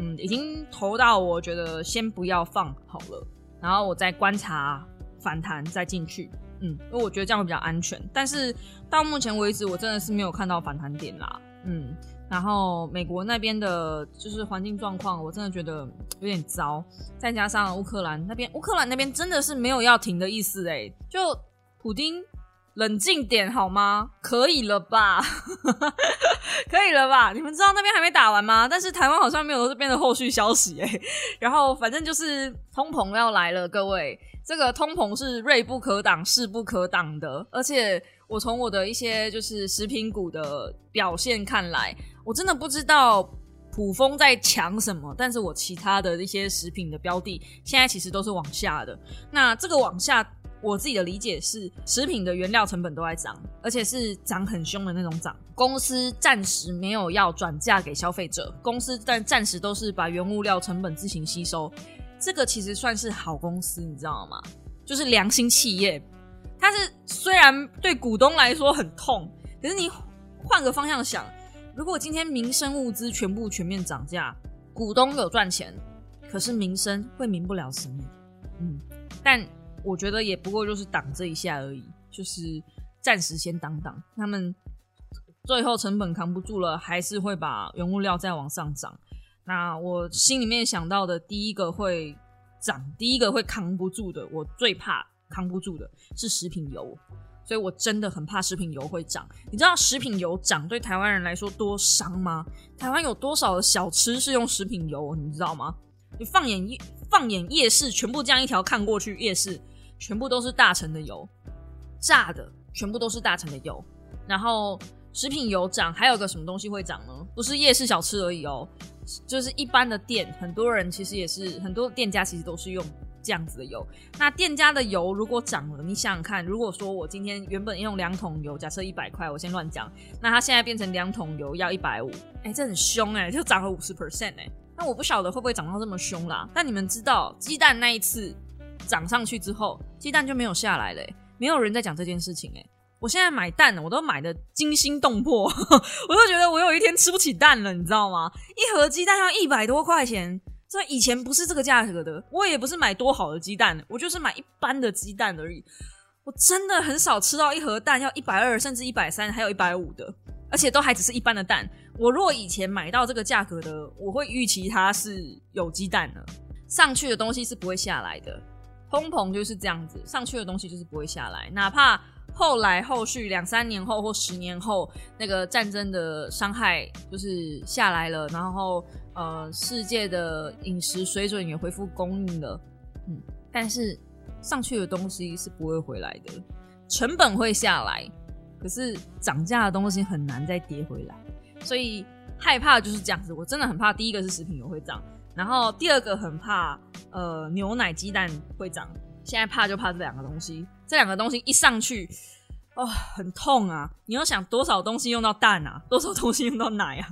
嗯，已经投到我觉得先不要放好了，然后我再观察反弹再进去。嗯，因为我觉得这样会比较安全。但是到目前为止，我真的是没有看到反弹点啦。嗯，然后美国那边的就是环境状况，我真的觉得有点糟。再加上乌克兰那边，乌克兰那边真的是没有要停的意思哎，就普丁。冷静点好吗？可以了吧？(laughs) 可以了吧？你们知道那边还没打完吗？但是台湾好像没有这边的后续消息哎。(laughs) 然后反正就是通膨要来了，各位，这个通膨是锐不可挡、势不可挡的。而且我从我的一些就是食品股的表现看来，我真的不知道普丰在抢什么，但是我其他的一些食品的标的现在其实都是往下的。那这个往下。我自己的理解是，食品的原料成本都在涨，而且是涨很凶的那种涨。公司暂时没有要转嫁给消费者，公司但暂时都是把原物料成本自行吸收。这个其实算是好公司，你知道吗？就是良心企业。它是虽然对股东来说很痛，可是你换个方向想，如果今天民生物资全部全面涨价，股东有赚钱，可是民生会民不聊生。嗯，但。我觉得也不过就是挡这一下而已，就是暂时先挡挡。他们最后成本扛不住了，还是会把原物料再往上涨。那我心里面想到的第一个会涨，第一个会扛不住的，我最怕扛不住的是食品油，所以我真的很怕食品油会涨。你知道食品油涨对台湾人来说多伤吗？台湾有多少的小吃是用食品油？你知道吗？你放眼夜放眼夜市，全部这样一条看过去，夜市全部都是大成的油，炸的全部都是大成的油。然后食品油涨，还有个什么东西会涨呢？不是夜市小吃而已哦，就是一般的店，很多人其实也是很多店家其实都是用这样子的油。那店家的油如果涨了，你想想看，如果说我今天原本用两桶油，假设一百块，我先乱讲，那它现在变成两桶油要一百五，哎，这很凶哎，就涨了五十 percent 哎。那我不晓得会不会涨到这么凶啦。但你们知道，鸡蛋那一次涨上去之后，鸡蛋就没有下来了，没有人在讲这件事情。哎，我现在买蛋，我都买的惊心动魄，(laughs) 我都觉得我有一天吃不起蛋了，你知道吗？一盒鸡蛋要一百多块钱，这以前不是这个价格的。我也不是买多好的鸡蛋，我就是买一般的鸡蛋而已。我真的很少吃到一盒蛋要一百二，甚至一百三，还有一百五的。而且都还只是一般的蛋。我如果以前买到这个价格的，我会预期它是有鸡蛋的，上去的东西是不会下来的。通膨就是这样子，上去的东西就是不会下来。哪怕后来后续两三年后或十年后，那个战争的伤害就是下来了，然后呃世界的饮食水准也恢复供应了，嗯，但是上去的东西是不会回来的，成本会下来。可是涨价的东西很难再跌回来，所以害怕就是这样子。我真的很怕，第一个是食品油会涨，然后第二个很怕呃牛奶、鸡蛋会涨。现在怕就怕这两个东西，这两个东西一上去。哦，很痛啊！你要想多少东西用到蛋啊，多少东西用到奶啊？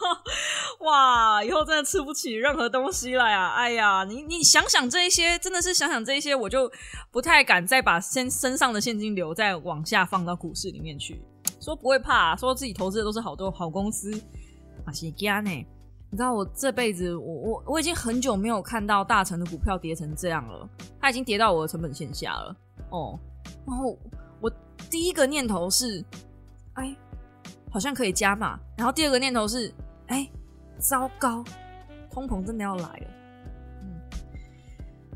(laughs) 哇，以后真的吃不起任何东西了呀！哎呀，你你想想这一些，真的是想想这一些，我就不太敢再把身身上的现金流再往下放到股市里面去。说不会怕，说自己投资的都是好多好公司，啊，些干呢？你知道我这辈子，我我我已经很久没有看到大成的股票跌成这样了，它已经跌到我的成本线下了哦，然后我。第一个念头是，哎，好像可以加码。然后第二个念头是，哎，糟糕，通膨真的要来了。嗯，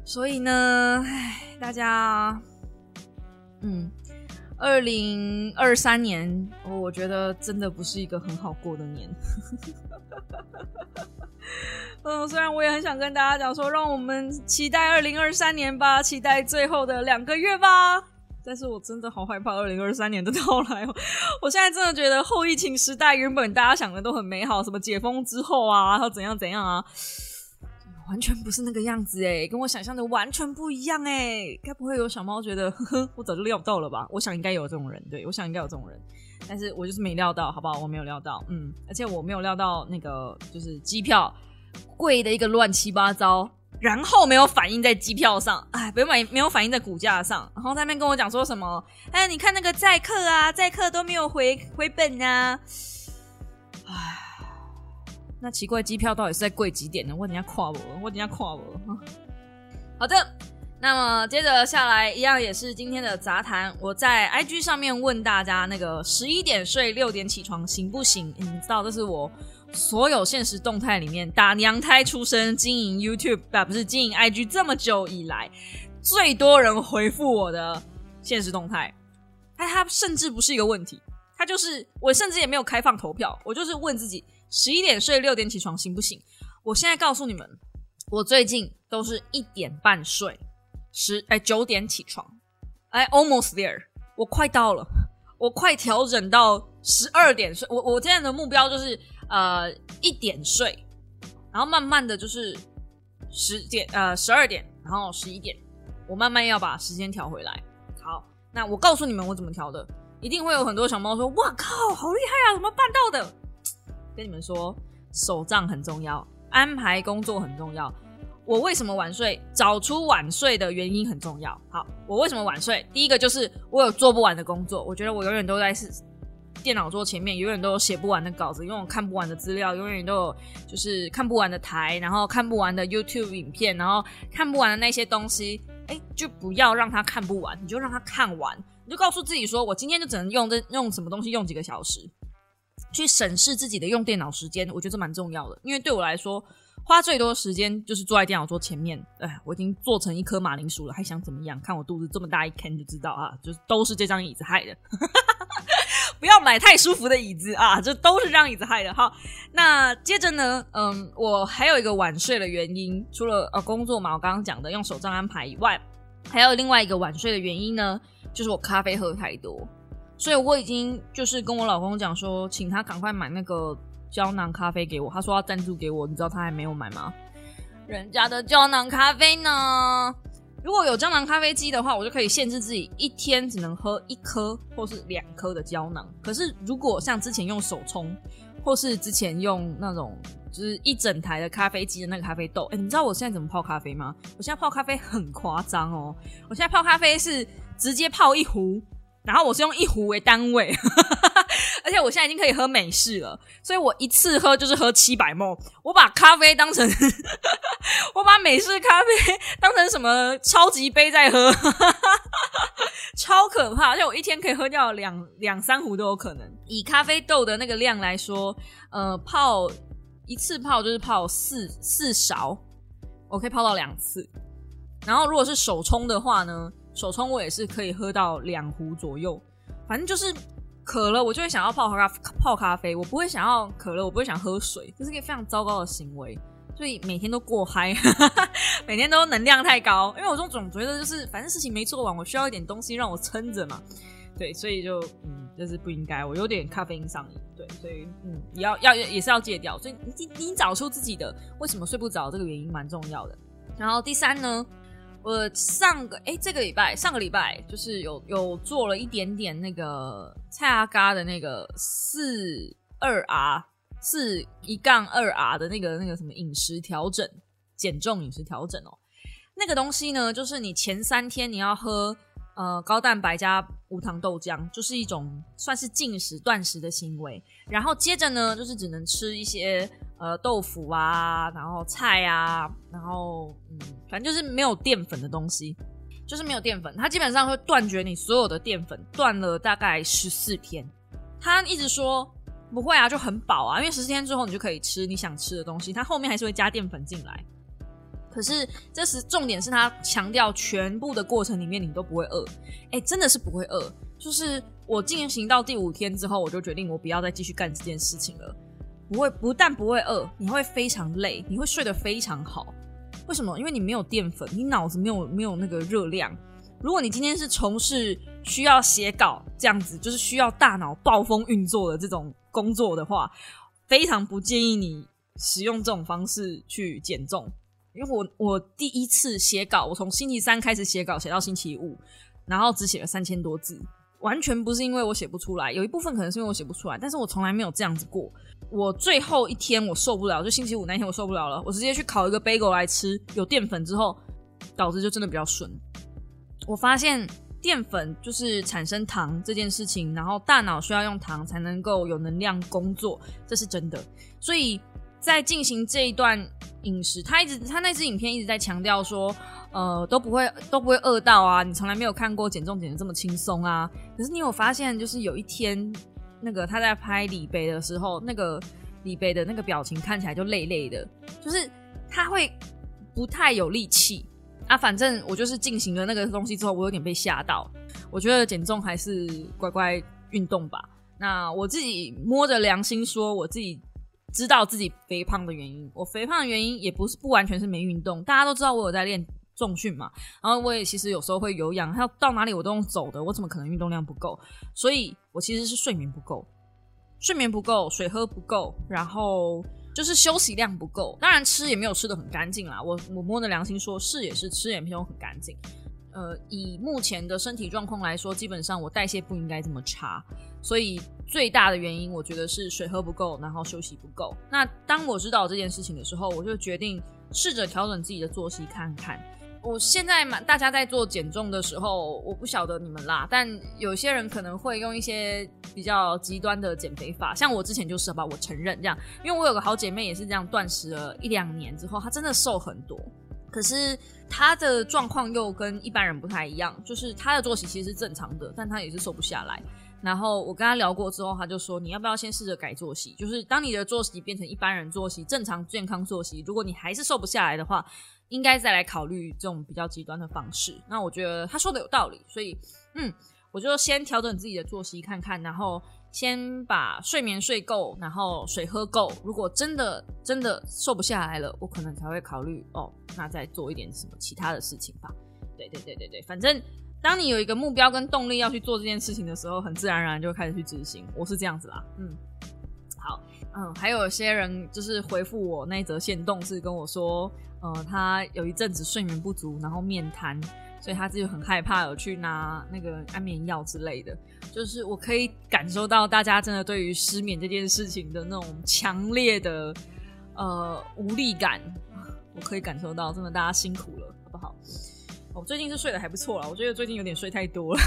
所以呢，大家，嗯，二零二三年，我觉得真的不是一个很好过的年。(laughs) (laughs) 嗯，虽然我也很想跟大家讲说，让我们期待二零二三年吧，期待最后的两个月吧。但是我真的好害怕二零二三年的到来哦！我现在真的觉得后疫情时代原本大家想的都很美好，什么解封之后啊，然后怎样怎样啊，完全不是那个样子哎，跟我想象的完全不一样哎！该不会有小猫觉得呵呵，我早就料到了吧？我想应该有这种人，对我想应该有这种人，但是我就是没料到，好不好？我没有料到，嗯，而且我没有料到那个就是机票贵的一个乱七八糟。然后没有反映在机票上，哎，没有反没有反映在股价上。然后在那边跟我讲说什么？哎，你看那个载客啊，载客都没有回回本啊！哎，那奇怪，机票到底是在贵几点呢？我等下跨我，我等下跨我。(laughs) 好的，那么接着下来一样也是今天的杂谈。我在 IG 上面问大家，那个十一点睡，六点起床行不行？你知道这是我。所有现实动态里面，打娘胎出生、经营 YouTube 啊，不是经营 IG 这么久以来，最多人回复我的现实动态，它，它甚至不是一个问题，它就是我甚至也没有开放投票，我就是问自己，十一点睡，六点起床行不行？我现在告诉你们，我最近都是一点半睡，十哎九点起床，哎，almost there，我快到了，我快调整到十二点睡，我我现在的目标就是。呃，一点睡，然后慢慢的就是十点，呃，十二点，然后十一点，我慢慢要把时间调回来。好，那我告诉你们我怎么调的，一定会有很多小猫说：“哇靠，好厉害啊，怎么办到的？” (tsk) 跟你们说，手账很重要，安排工作很重要。我为什么晚睡？找出晚睡的原因很重要。好，我为什么晚睡？第一个就是我有做不完的工作，我觉得我永远都在是。电脑桌前面永远都有写不完的稿子，永远看不完的资料，永远都有就是看不完的台，然后看不完的 YouTube 影片，然后看不完的那些东西，哎，就不要让他看不完，你就让他看完，你就告诉自己说，我今天就只能用这用什么东西用几个小时，去审视自己的用电脑时间，我觉得这蛮重要的，因为对我来说。花最多时间就是坐在电脑桌前面，哎，我已经做成一颗马铃薯了，还想怎么样？看我肚子这么大一坑就知道啊，(laughs) 就都是这张椅子害的。(laughs) 不要买太舒服的椅子啊，这都是这张椅子害的。好，那接着呢，嗯，我还有一个晚睡的原因，除了呃工作嘛，我刚刚讲的用手账安排以外，还有另外一个晚睡的原因呢，就是我咖啡喝太多，所以我已经就是跟我老公讲说，请他赶快买那个。胶囊咖啡给我，他说要赞助给我，你知道他还没有买吗？人家的胶囊咖啡呢？如果有胶囊咖啡机的话，我就可以限制自己一天只能喝一颗或是两颗的胶囊。可是如果像之前用手冲，或是之前用那种就是一整台的咖啡机的那个咖啡豆，哎，你知道我现在怎么泡咖啡吗？我现在泡咖啡很夸张哦，我现在泡咖啡是直接泡一壶。然后我是用一壶为单位，(laughs) 而且我现在已经可以喝美式了，所以我一次喝就是喝七百沫。我把咖啡当成，(laughs) 我把美式咖啡当成什么超级杯在喝，(laughs) 超可怕！而且我一天可以喝掉两两三壶都有可能。以咖啡豆的那个量来说，呃，泡一次泡就是泡四四勺，我可以泡到两次。然后如果是手冲的话呢？手冲我也是可以喝到两壶左右，反正就是渴了我就会想要泡咖泡咖啡，我不会想要渴了我不会想喝水，这是一个非常糟糕的行为，所以每天都过嗨，(laughs) 每天都能量太高，因为我总总觉得就是反正事情没做完，我需要一点东西让我撑着嘛，对，所以就嗯，就是不应该，我有点咖啡因上瘾，对，所以嗯，也要要也是要戒掉，所以你你找出自己的为什么睡不着这个原因蛮重要的，然后第三呢？我上个哎，这个礼拜上个礼拜就是有有做了一点点那个蔡阿嘎的那个四二 R 四一杠二 R 的那个那个什么饮食调整减重饮食调整哦，那个东西呢，就是你前三天你要喝呃高蛋白加无糖豆浆，就是一种算是进食断食的行为，然后接着呢，就是只能吃一些。呃，豆腐啊，然后菜啊，然后嗯，反正就是没有淀粉的东西，就是没有淀粉。它基本上会断绝你所有的淀粉，断了大概十四天。他一直说不会啊，就很饱啊，因为十四天之后你就可以吃你想吃的东西。他后面还是会加淀粉进来，可是这是重点是他强调全部的过程里面你都不会饿。哎，真的是不会饿。就是我进行到第五天之后，我就决定我不要再继续干这件事情了。不会，不但不会饿，你会非常累，你会睡得非常好。为什么？因为你没有淀粉，你脑子没有没有那个热量。如果你今天是从事需要写稿这样子，就是需要大脑暴风运作的这种工作的话，非常不建议你使用这种方式去减重。因为我我第一次写稿，我从星期三开始写稿，写到星期五，然后只写了三千多字，完全不是因为我写不出来，有一部分可能是因为我写不出来，但是我从来没有这样子过。我最后一天我受不了，就星期五那天我受不了了，我直接去烤一个 bagel 来吃，有淀粉之后，导致就真的比较顺。我发现淀粉就是产生糖这件事情，然后大脑需要用糖才能够有能量工作，这是真的。所以在进行这一段饮食，他一直他那支影片一直在强调说，呃，都不会都不会饿到啊，你从来没有看过减重减的这么轻松啊。可是你有发现，就是有一天。那个他在拍李贝的时候，那个李贝的那个表情看起来就累累的，就是他会不太有力气啊。反正我就是进行了那个东西之后，我有点被吓到。我觉得减重还是乖乖运动吧。那我自己摸着良心说，我自己知道自己肥胖的原因。我肥胖的原因也不是不完全是没运动，大家都知道我有在练。重训嘛，然后我也其实有时候会有氧，还有到哪里我都用走的，我怎么可能运动量不够？所以我其实是睡眠不够，睡眠不够，水喝不够，然后就是休息量不够。当然吃也没有吃的很干净啦，我我摸着良心说，是也是吃也没有很干净。呃，以目前的身体状况来说，基本上我代谢不应该这么差，所以最大的原因我觉得是水喝不够，然后休息不够。那当我知道这件事情的时候，我就决定试着调整自己的作息看看。我现在嘛，大家在做减重的时候，我不晓得你们啦，但有些人可能会用一些比较极端的减肥法，像我之前就是吧，我承认这样，因为我有个好姐妹也是这样断食了一两年之后，她真的瘦很多，可是她的状况又跟一般人不太一样，就是她的作息其实是正常的，但她也是瘦不下来。然后我跟他聊过之后，他就说你要不要先试着改作息，就是当你的作息变成一般人作息，正常健康作息，如果你还是瘦不下来的话。应该再来考虑这种比较极端的方式。那我觉得他说的有道理，所以嗯，我就先调整自己的作息看看，然后先把睡眠睡够，然后水喝够。如果真的真的瘦不下来了，我可能才会考虑哦，那再做一点什么其他的事情吧。对对对对对，反正当你有一个目标跟动力要去做这件事情的时候，很自然而然就开始去执行。我是这样子啦，嗯，好。嗯，还有些人就是回复我那一则线动，是跟我说，呃，他有一阵子睡眠不足，然后面瘫，所以他自己很害怕，有去拿那个安眠药之类的。就是我可以感受到大家真的对于失眠这件事情的那种强烈的呃无力感，我可以感受到，真的大家辛苦了，好不好？我最近是睡得还不错了，我觉得最近有点睡太多了。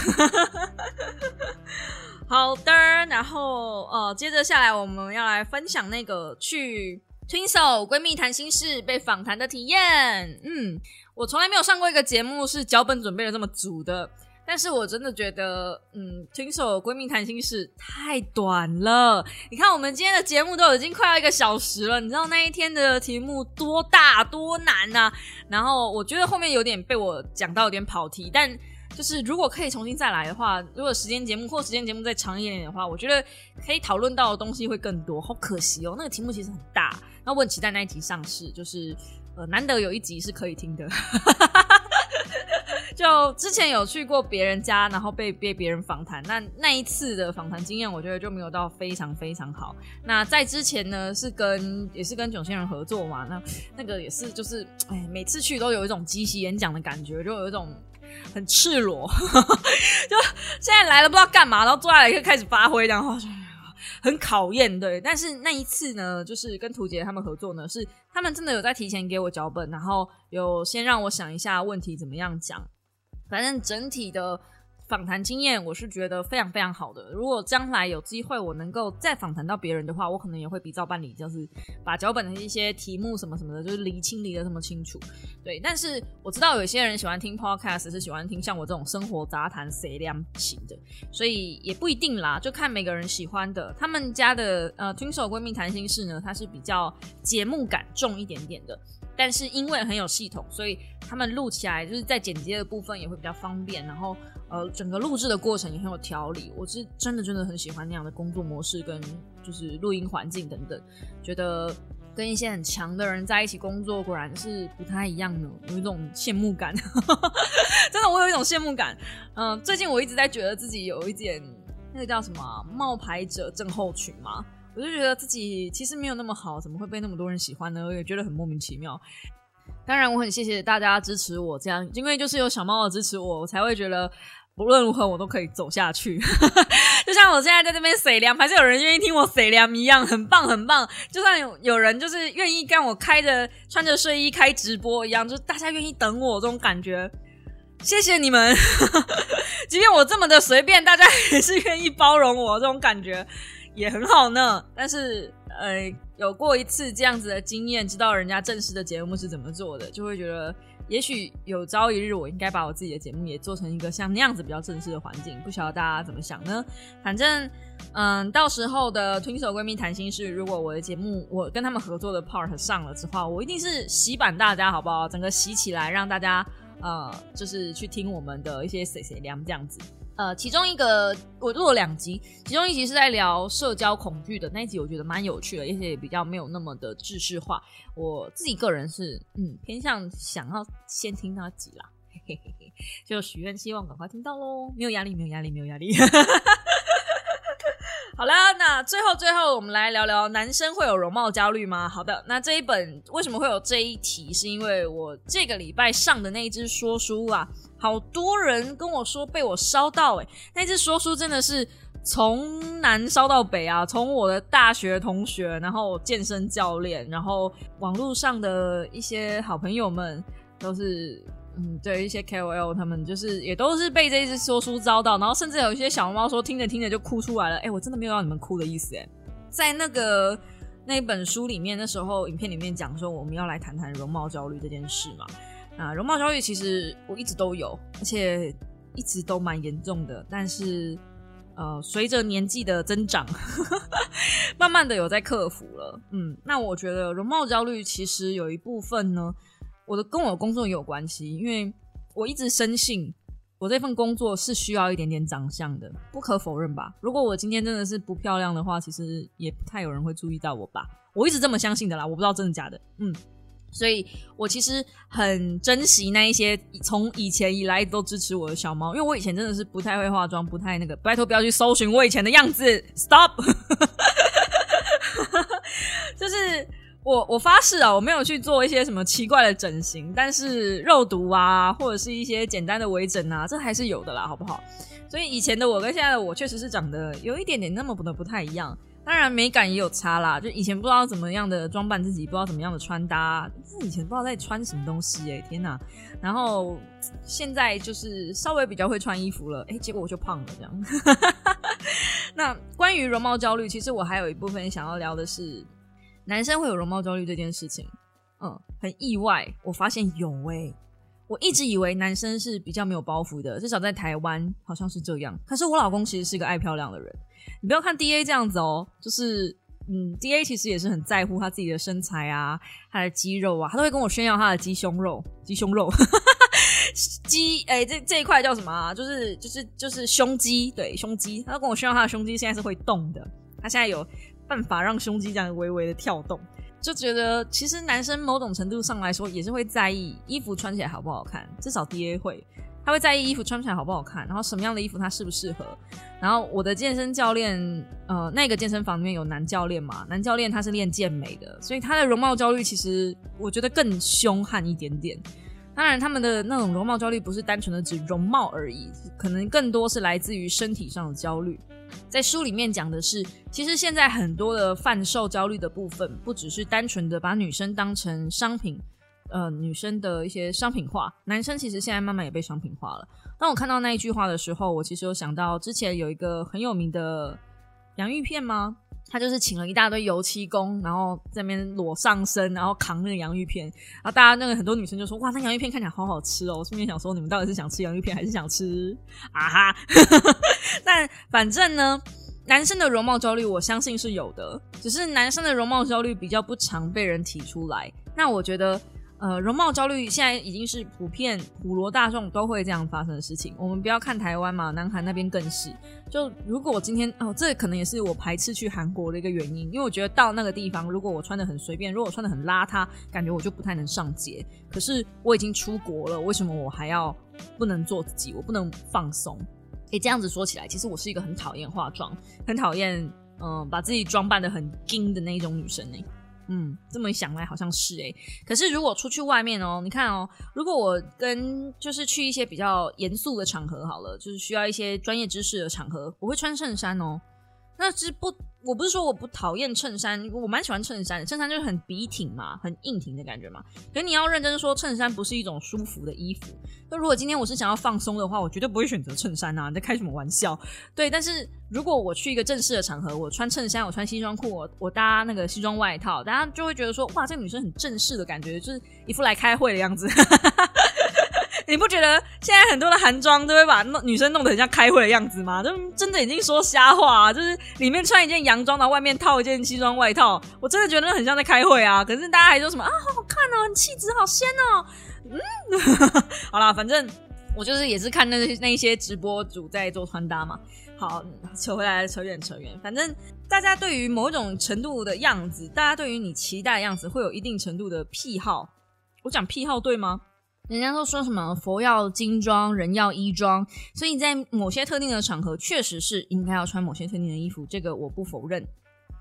好的，然后呃，接着下来我们要来分享那个去 Twinso 闺蜜谈心事被访谈的体验。嗯，我从来没有上过一个节目是脚本准备的这么足的，但是我真的觉得，嗯听首闺蜜谈心事太短了。你看，我们今天的节目都已经快要一个小时了，你知道那一天的题目多大多难呐？然后我觉得后面有点被我讲到有点跑题，但。就是如果可以重新再来的话，如果时间节目或时间节目再长一点点的话，我觉得可以讨论到的东西会更多。好可惜哦，那个题目其实很大。那我很期待那一集上市，就是呃难得有一集是可以听的。(laughs) (laughs) 就之前有去过别人家，然后被被别人访谈，那那一次的访谈经验，我觉得就没有到非常非常好。那在之前呢，是跟也是跟囧星人合作嘛，那那个也是就是，哎，每次去都有一种即席演讲的感觉，就有一种很赤裸，(laughs) 就现在来了不知道干嘛，然后坐下来就开始发挥，然后就很考验，对。但是那一次呢，就是跟图杰他们合作呢，是他们真的有在提前给我脚本，然后有先让我想一下问题怎么样讲。反正整体的访谈经验，我是觉得非常非常好的。如果将来有机会，我能够再访谈到别人的话，我可能也会比照办理，就是把脚本的一些题目什么什么的，就是理清理的这么清楚。对，但是我知道有些人喜欢听 podcast，是喜欢听像我这种生活杂谈、谁量型的，所以也不一定啦，就看每个人喜欢的。他们家的呃，听手闺蜜谈心事呢，它是比较节目感重一点点的。但是因为很有系统，所以他们录起来就是在剪接的部分也会比较方便，然后呃整个录制的过程也很有条理。我是真的真的很喜欢那样的工作模式跟就是录音环境等等，觉得跟一些很强的人在一起工作果然是不太一样的，有一种羡慕感。(laughs) 真的，我有一种羡慕感。嗯、最近我一直在觉得自己有一点那个叫什么冒牌者症候群嘛。我就觉得自己其实没有那么好，怎么会被那么多人喜欢呢？我也觉得很莫名其妙。当然，我很谢谢大家支持我，这样因为就是有小猫的支持我，我才会觉得不论如何我都可以走下去。(laughs) 就像我现在在这边谁凉，还是有人愿意听我谁凉一样，很棒很棒。就算有有人就是愿意跟我开着穿着睡衣开直播一样，就大家愿意等我这种感觉。谢谢你们，(laughs) 即便我这么的随便，大家也是愿意包容我这种感觉。也很好呢，但是呃，有过一次这样子的经验，知道人家正式的节目是怎么做的，就会觉得，也许有朝一日我应该把我自己的节目也做成一个像那样子比较正式的环境。不晓得大家怎么想呢？反正，嗯，到时候的 Twins 闺蜜谈心事，如果我的节目我跟他们合作的 part 上了之后，我一定是洗版大家好不好？整个洗起来，让大家呃，就是去听我们的一些谁谁凉这样子。呃，其中一个我录了两集，其中一集是在聊社交恐惧的那一集，我觉得蛮有趣的，而且也比较没有那么的制式化。我自己个人是嗯偏向想要先听那集啦，嘿嘿嘿嘿，就许愿希望赶快听到喽，没有压力，没有压力，没有压力。好啦，那最后最后，我们来聊聊男生会有容貌焦虑吗？好的，那这一本为什么会有这一题？是因为我这个礼拜上的那一支说书啊，好多人跟我说被我烧到、欸，那支说书真的是从南烧到北啊，从我的大学同学，然后健身教练，然后网络上的一些好朋友们，都是嗯，对一些 KOL 他们就是也都是被这一支说书遭到，然后甚至有一些小猫说听着听着就哭出来了。哎、我真的没有让你们哭的意思哎，在那个那本书里面，那时候影片里面讲说我们要来谈谈容貌焦虑这件事嘛。啊容貌焦虑其实我一直都有，而且一直都蛮严重的，但是呃，随着年纪的增长，(laughs) 慢慢的有在克服了。嗯，那我觉得容貌焦虑其实有一部分呢。我的跟我工作也有关系，因为我一直深信我这份工作是需要一点点长相的，不可否认吧。如果我今天真的是不漂亮的话，其实也不太有人会注意到我吧。我一直这么相信的啦，我不知道真的假的。嗯，所以我其实很珍惜那一些从以前以来都支持我的小猫，因为我以前真的是不太会化妆，不太那个，拜托不要去搜寻我以前的样子，stop，(laughs) 就是。我我发誓啊，我没有去做一些什么奇怪的整形，但是肉毒啊，或者是一些简单的微整啊，这还是有的啦，好不好？所以以前的我跟现在的我确实是长得有一点点那么的不太一样，当然美感也有差啦。就以前不知道怎么样的装扮自己，不知道怎么样的穿搭，以前不知道在穿什么东西哎、天哪！然后现在就是稍微比较会穿衣服了，哎、结果我就胖了这样。(laughs) 那关于容貌焦虑，其实我还有一部分想要聊的是。男生会有容貌焦虑这件事情，嗯，很意外，我发现有诶、我一直以为男生是比较没有包袱的，至少在台湾好像是这样。可是我老公其实是一个爱漂亮的人，你不要看 D A 这样子哦，就是嗯，D A 其实也是很在乎他自己的身材啊，他的肌肉啊，他都会跟我炫耀他的鸡胸肉，鸡胸肉，(laughs) 鸡诶、欸，这这一块叫什么啊？就是就是就是胸肌，对，胸肌，他都跟我炫耀他的胸肌现在是会动的，他现在有。办法让胸肌这样微微的跳动，就觉得其实男生某种程度上来说也是会在意衣服穿起来好不好看，至少 D A 会，他会在意衣服穿起来好不好看，然后什么样的衣服他适不适合。然后我的健身教练，呃，那个健身房里面有男教练嘛，男教练他是练健美的，所以他的容貌焦虑其实我觉得更凶悍一点点。当然，他们的那种容貌焦虑不是单纯的指容貌而已，可能更多是来自于身体上的焦虑。在书里面讲的是，其实现在很多的贩售焦虑的部分，不只是单纯的把女生当成商品，呃，女生的一些商品化，男生其实现在慢慢也被商品化了。当我看到那一句话的时候，我其实有想到之前有一个很有名的洋芋片吗？他就是请了一大堆油漆工，然后在那边裸上身，然后扛那个洋芋片，然后大家那个很多女生就说：“哇，那洋芋片看起来好好吃哦！”我顺便想说，你们到底是想吃洋芋片，还是想吃啊哈？(laughs) 但反正呢，男生的容貌焦虑，我相信是有的，只是男生的容貌焦虑比较不常被人提出来。那我觉得。呃，容貌焦虑现在已经是普遍普罗大众都会这样发生的事情。我们不要看台湾嘛，南韩那边更是。就如果我今天哦，这可能也是我排斥去韩国的一个原因，因为我觉得到那个地方，如果我穿的很随便，如果我穿的很邋遢，感觉我就不太能上街。可是我已经出国了，为什么我还要不能做自己？我不能放松？诶，这样子说起来，其实我是一个很讨厌化妆，很讨厌嗯把自己装扮的很精的那种女生呢。嗯，这么一想来好像是哎，可是如果出去外面哦，你看哦，如果我跟就是去一些比较严肃的场合好了，就是需要一些专业知识的场合，我会穿衬衫哦。那是不，我不是说我不讨厌衬衫，我蛮喜欢衬衫的。衬衫就是很笔挺嘛，很硬挺的感觉嘛。可你要认真说，衬衫不是一种舒服的衣服。那如果今天我是想要放松的话，我绝对不会选择衬衫啊！你在开什么玩笑？对，但是如果我去一个正式的场合，我穿衬衫，我穿西装裤，我我搭那个西装外套，大家就会觉得说，哇，这个女生很正式的感觉，就是一副来开会的样子。(laughs) (laughs) 你不觉得现在很多的韩妆都会把弄女生弄得很像开会的样子吗？就真的已经说瞎话，啊就是里面穿一件洋装，然后外面套一件西装外套，我真的觉得很像在开会啊！可是大家还说什么啊，好好看哦，很气质，好仙哦。嗯，(laughs) 好啦，反正我就是也是看那那一些直播主在做穿搭嘛。好，扯回来，扯远扯远，反正大家对于某种程度的样子，大家对于你期待的样子会有一定程度的癖好。我讲癖好对吗？人家都说什么佛要金装，人要衣装，所以在某些特定的场合，确实是应该要穿某些特定的衣服，这个我不否认。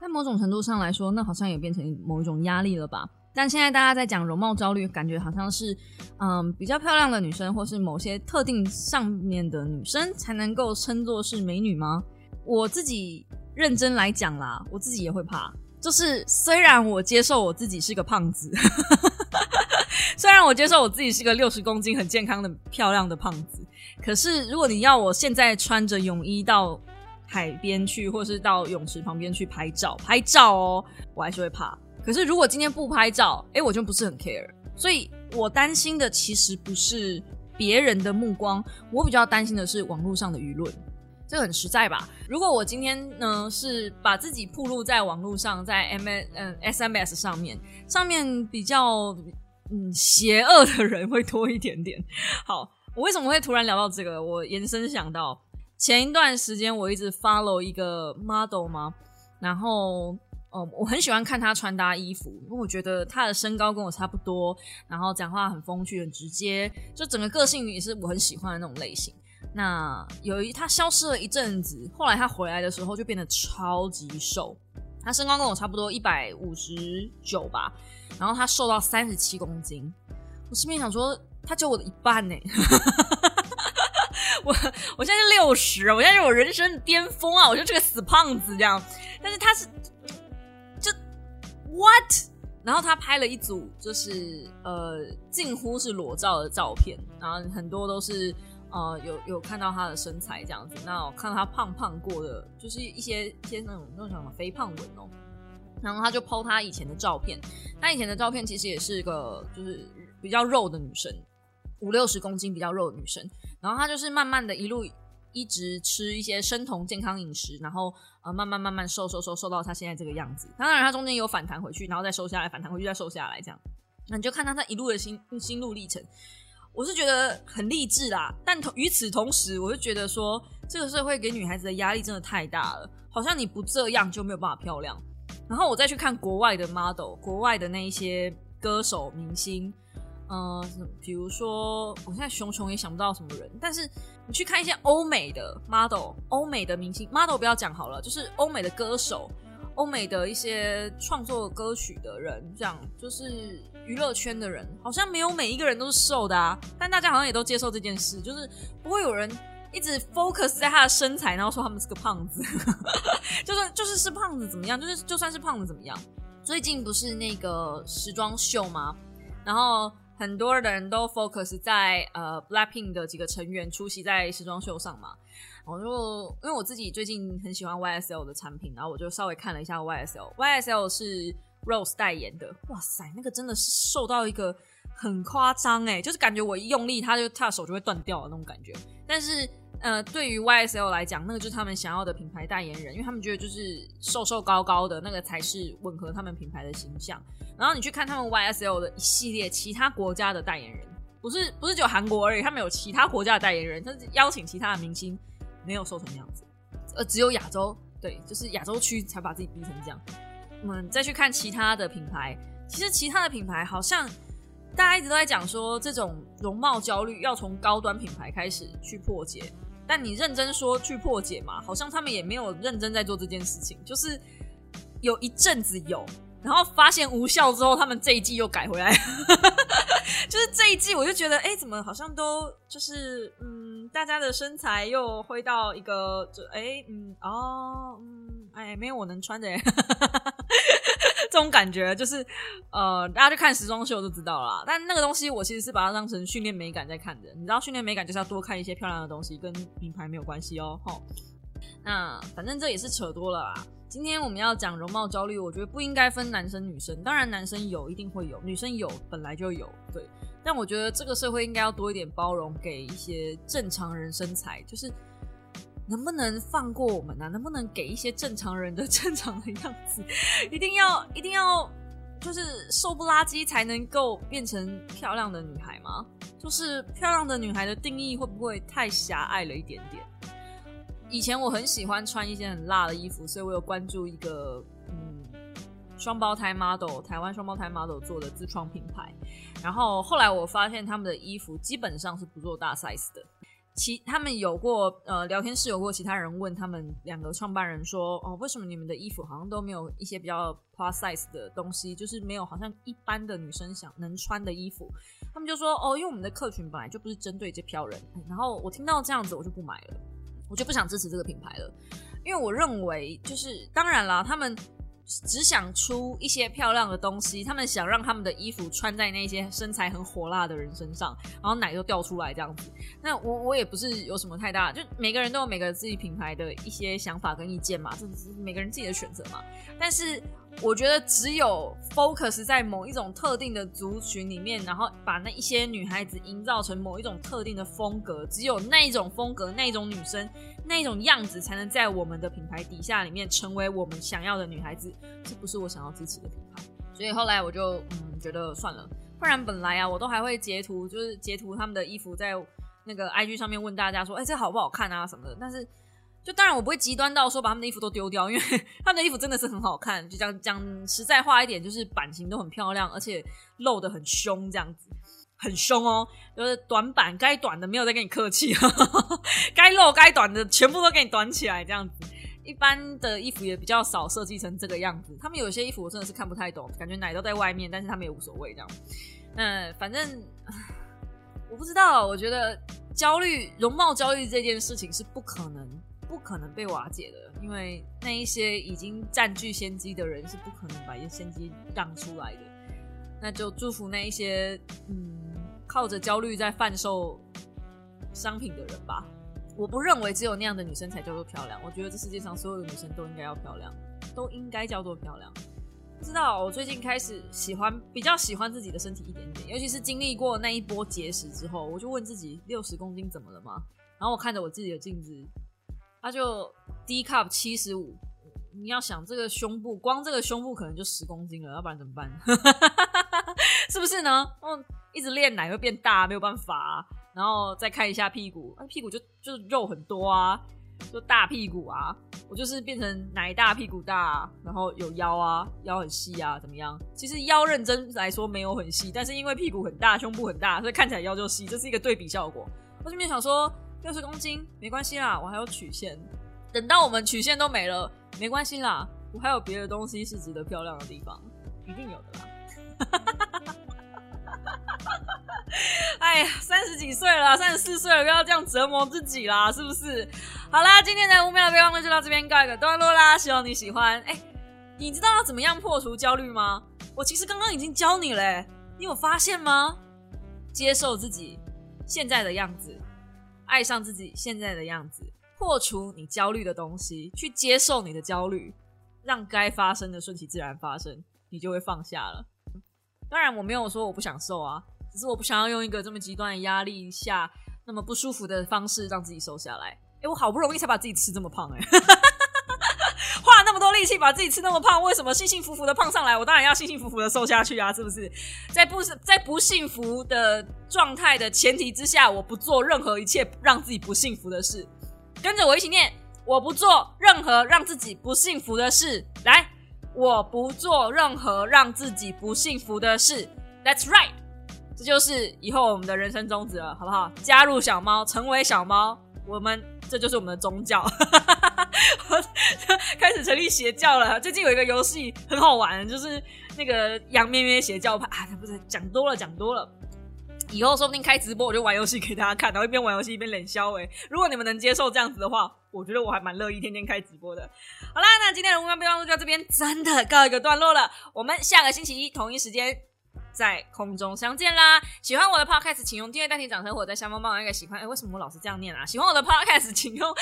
在某种程度上来说，那好像也变成某一种压力了吧？但现在大家在讲容貌焦虑，感觉好像是，嗯，比较漂亮的女生，或是某些特定上面的女生才能够称作是美女吗？我自己认真来讲啦，我自己也会怕。就是虽然我接受我自己是个胖子。虽然我接受我自己是个六十公斤很健康的漂亮的胖子，可是如果你要我现在穿着泳衣到海边去，或是到泳池旁边去拍照，拍照哦，我还是会怕。可是如果今天不拍照，哎，我就不是很 care。所以我担心的其实不是别人的目光，我比较担心的是网络上的舆论。这很实在吧？如果我今天呢是把自己暴露在网络上，在 M 嗯 S M S 上面，上面比较。嗯，邪恶的人会多一点点。好，我为什么会突然聊到这个？我延伸想到前一段时间，我一直 follow 一个 model 嘛，然后哦，我很喜欢看他穿搭衣服，因为我觉得他的身高跟我差不多，然后讲话很风趣、很直接，就整个个性也是我很喜欢的那种类型。那有一他消失了一阵子，后来他回来的时候就变得超级瘦，他身高跟我差不多一百五十九吧。然后他瘦到三十七公斤，我心里想说，他就我的一半呢。我 (laughs) 我现在是六十，我现在是我人生的巅峰啊！我就这个死胖子这样。但是他是就 what？然后他拍了一组，就是呃近乎是裸照的照片，然后很多都是呃有有看到他的身材这样子。那我看到他胖胖过的，就是一些一些那种那种什么肥胖纹哦。然后他就剖他以前的照片，他以前的照片其实也是个就是比较肉的女生，五六十公斤比较肉的女生。然后他就是慢慢的一路一直吃一些生酮健康饮食，然后呃慢慢慢慢瘦瘦瘦瘦到他现在这个样子。当然他中间有反弹回去，然后再瘦下来，反弹回去再瘦下来这样。那你就看他他一路的心心路历程，我是觉得很励志啦。但同与此同时，我就觉得说这个社会给女孩子的压力真的太大了，好像你不这样就没有办法漂亮。然后我再去看国外的 model，国外的那一些歌手明星，呃，比如说我现在熊熊也想不到什么人，但是你去看一些欧美的 model，欧美的明星 model 不要讲好了，就是欧美的歌手，欧美的一些创作歌曲的人，这样就是娱乐圈的人，好像没有每一个人都是瘦的啊，但大家好像也都接受这件事，就是不会有人一直 focus 在他的身材，然后说他们是个胖子，(laughs) 就算就是是胖子怎么样，就是就算是胖子怎么样。最近不是那个时装秀吗？然后。很多的人都 focus 在呃 Blackpink 的几个成员出席在时装秀上嘛，我就因为我自己最近很喜欢 YSL 的产品，然后我就稍微看了一下 YSL，YSL 是 Rose 代言的，哇塞，那个真的是瘦到一个很夸张哎，就是感觉我一用力，他就他的手就会断掉的那种感觉，但是。呃，对于 YSL 来讲，那个就是他们想要的品牌代言人，因为他们觉得就是瘦瘦高高的那个才是吻合他们品牌的形象。然后你去看他们 YSL 的一系列其他国家的代言人，不是不是只有韩国而已，他们有其他国家的代言人，他是邀请其他的明星，没有瘦成那样子，呃，只有亚洲，对，就是亚洲区才把自己逼成这样。我们再去看其他的品牌，其实其他的品牌好像大家一直都在讲说，这种容貌焦虑要从高端品牌开始去破解。但你认真说去破解嘛？好像他们也没有认真在做这件事情，就是有一阵子有，然后发现无效之后，他们这一季又改回来。(laughs) 就是这一季，我就觉得，哎，怎么好像都就是，嗯，大家的身材又回到一个，就哎，嗯，哦，嗯，哎，没有我能穿的。这种感觉就是，呃，大家去看时装秀就知道了。但那个东西，我其实是把它当成训练美感在看的。你知道，训练美感就是要多看一些漂亮的东西，跟名牌没有关系哦。吼，那反正这也是扯多了啦。今天我们要讲容貌焦虑，我觉得不应该分男生女生。当然，男生有一定会有，女生有本来就有，对。但我觉得这个社会应该要多一点包容，给一些正常人身材，就是。能不能放过我们呢？能不能给一些正常人的正常的样子？(laughs) 一定要一定要就是瘦不拉几才能够变成漂亮的女孩吗？就是漂亮的女孩的定义会不会太狭隘了一点点？以前我很喜欢穿一些很辣的衣服，所以我有关注一个嗯双胞胎 model，台湾双胞胎 model 做的自创品牌。然后后来我发现他们的衣服基本上是不做大 size 的。其他们有过呃聊天室有过其他人问他们两个创办人说哦为什么你们的衣服好像都没有一些比较 plus size 的东西，就是没有好像一般的女生想能穿的衣服，他们就说哦因为我们的客群本来就不是针对这票人，然后我听到这样子我就不买了，我就不想支持这个品牌了，因为我认为就是当然啦他们。只想出一些漂亮的东西，他们想让他们的衣服穿在那些身材很火辣的人身上，然后奶都掉出来这样子。那我我也不是有什么太大，就每个人都有每个自己品牌的一些想法跟意见嘛，这是每个人自己的选择嘛。但是。我觉得只有 focus 在某一种特定的族群里面，然后把那一些女孩子营造成某一种特定的风格，只有那一种风格、那一种女生、那一种样子，才能在我们的品牌底下里面成为我们想要的女孩子。这不是我想要支持的品牌，所以后来我就嗯觉得算了。不然本来啊，我都还会截图，就是截图他们的衣服，在那个 IG 上面问大家说，哎，这好不好看啊什么的。但是就当然，我不会极端到说把他们的衣服都丢掉，因为 (laughs) 他们的衣服真的是很好看。就讲讲实在话一点，就是版型都很漂亮，而且露的很凶，这样子很凶哦。就是短版该短的没有再跟你客气，该露该短的全部都给你短起来，这样子。一般的衣服也比较少设计成这个样子。他们有些衣服我真的是看不太懂，感觉奶都在外面，但是他们也无所谓这样。嗯，反正我不知道，我觉得焦虑容貌焦虑这件事情是不可能。不可能被瓦解的，因为那一些已经占据先机的人是不可能把先机让出来的。那就祝福那一些嗯靠着焦虑在贩售商品的人吧。我不认为只有那样的女生才叫做漂亮，我觉得这世界上所有的女生都应该要漂亮，都应该叫做漂亮。不知道我最近开始喜欢比较喜欢自己的身体一点点，尤其是经历过那一波节食之后，我就问自己六十公斤怎么了吗？然后我看着我自己的镜子。他就 D cup 七十五，你要想这个胸部，光这个胸部可能就十公斤了，要不然怎么办？(laughs) 是不是呢？嗯，一直练奶会变大，没有办法。然后再看一下屁股，屁股就就肉很多啊，就大屁股啊。我就是变成奶大屁股大，然后有腰啊，腰很细啊，怎么样？其实腰认真来说没有很细，但是因为屁股很大，胸部很大，所以看起来腰就细，这是一个对比效果。我这边想说，六十公斤没关系啦，我还有曲线。等到我们曲线都没了，没关系啦，我还有别的东西是值得漂亮的地方，一定有的啦。(laughs) 哎呀，三十几岁了，三十四岁了，不要这样折磨自己啦，是不是？好啦，今天的五秒的备忘录就到这边告一个段落啦，希望你喜欢。哎，你知道要怎么样破除焦虑吗？我其实刚刚已经教你了，你有发现吗？接受自己现在的样子，爱上自己现在的样子。破除你焦虑的东西，去接受你的焦虑，让该发生的顺其自然发生，你就会放下了。当然，我没有说我不想瘦啊，只是我不想要用一个这么极端的压力下那么不舒服的方式让自己瘦下来。哎，我好不容易才把自己吃这么胖，哎，花了那么多力气把自己吃那么胖，为什么幸幸福福的胖上来？我当然要幸幸福福的瘦下去啊，是不是？在不在不幸福的状态的前提之下，我不做任何一切让自己不幸福的事。跟着我一起念，我不做任何让自己不幸福的事。来，我不做任何让自己不幸福的事。That's right，这就是以后我们的人生宗旨了，好不好？加入小猫，成为小猫，我们这就是我们的宗教。(laughs) (laughs) 开始成立邪教了。最近有一个游戏很好玩，就是那个杨咩咩邪教派啊，不是讲多了，讲多了。以后说不定开直播，我就玩游戏给大家看，然后一边玩游戏一边冷笑。哎，如果你们能接受这样子的话，我觉得我还蛮乐意天天开直播的。好啦，那今天的无关备忘录就到这边，真的告一个段落了。我们下个星期一同一时间。在空中相见啦！喜欢我的 podcast，请用订阅代替掌声，或在下方帮我一个喜欢。哎，为什么我老是这样念啊？喜欢我的 podcast，请用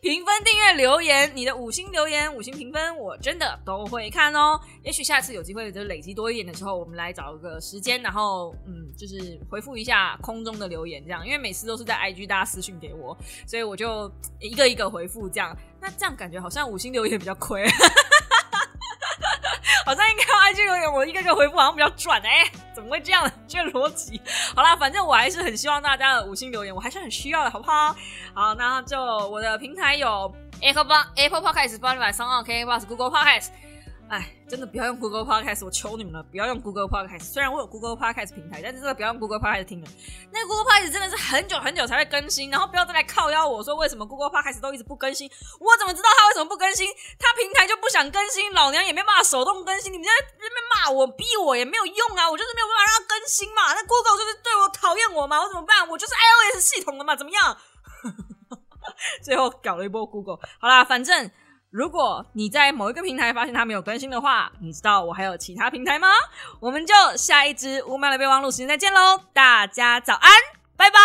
评分、订阅、留言，你的五星留言、五星评分，我真的都会看哦。也许下次有机会，就累积多一点的时候，我们来找个时间，然后嗯，就是回复一下空中的留言，这样，因为每次都是在 IG 大家私信给我，所以我就一个一个回复这样。那这样感觉好像五星留言比较亏。好像应该用 IG 留言，我一个个回复好像比较转哎，怎么会这样？这个逻辑，好啦，反正我还是很希望大家的五星留言，我还是很需要的，好不好？好，那就我的平台有 Apple Apple Podcast、Spotify、s o n k Plus、Google Podcast。哎，真的不要用 Google Podcast，我求你们了，不要用 Google Podcast。虽然我有 Google Podcast 平台，但是真的不要用 Google Podcast 听了。那 Google Podcast 真的是很久很久才会更新，然后不要再来靠邀我说为什么 Google Podcast 都一直不更新。我怎么知道他为什么不更新？他平台就不想更新，老娘也没办法手动更新。你们在那边骂我、逼我也没有用啊，我就是没有办法让它更新嘛。那 Google 就是对我讨厌我嘛，我怎么办？我就是 iOS 系统的嘛，怎么样？(laughs) 最后搞了一波 Google。好啦，反正。如果你在某一个平台发现它没有更新的话，你知道我还有其他平台吗？我们就下一支五秒的备忘录时间再见喽！大家早安，拜拜。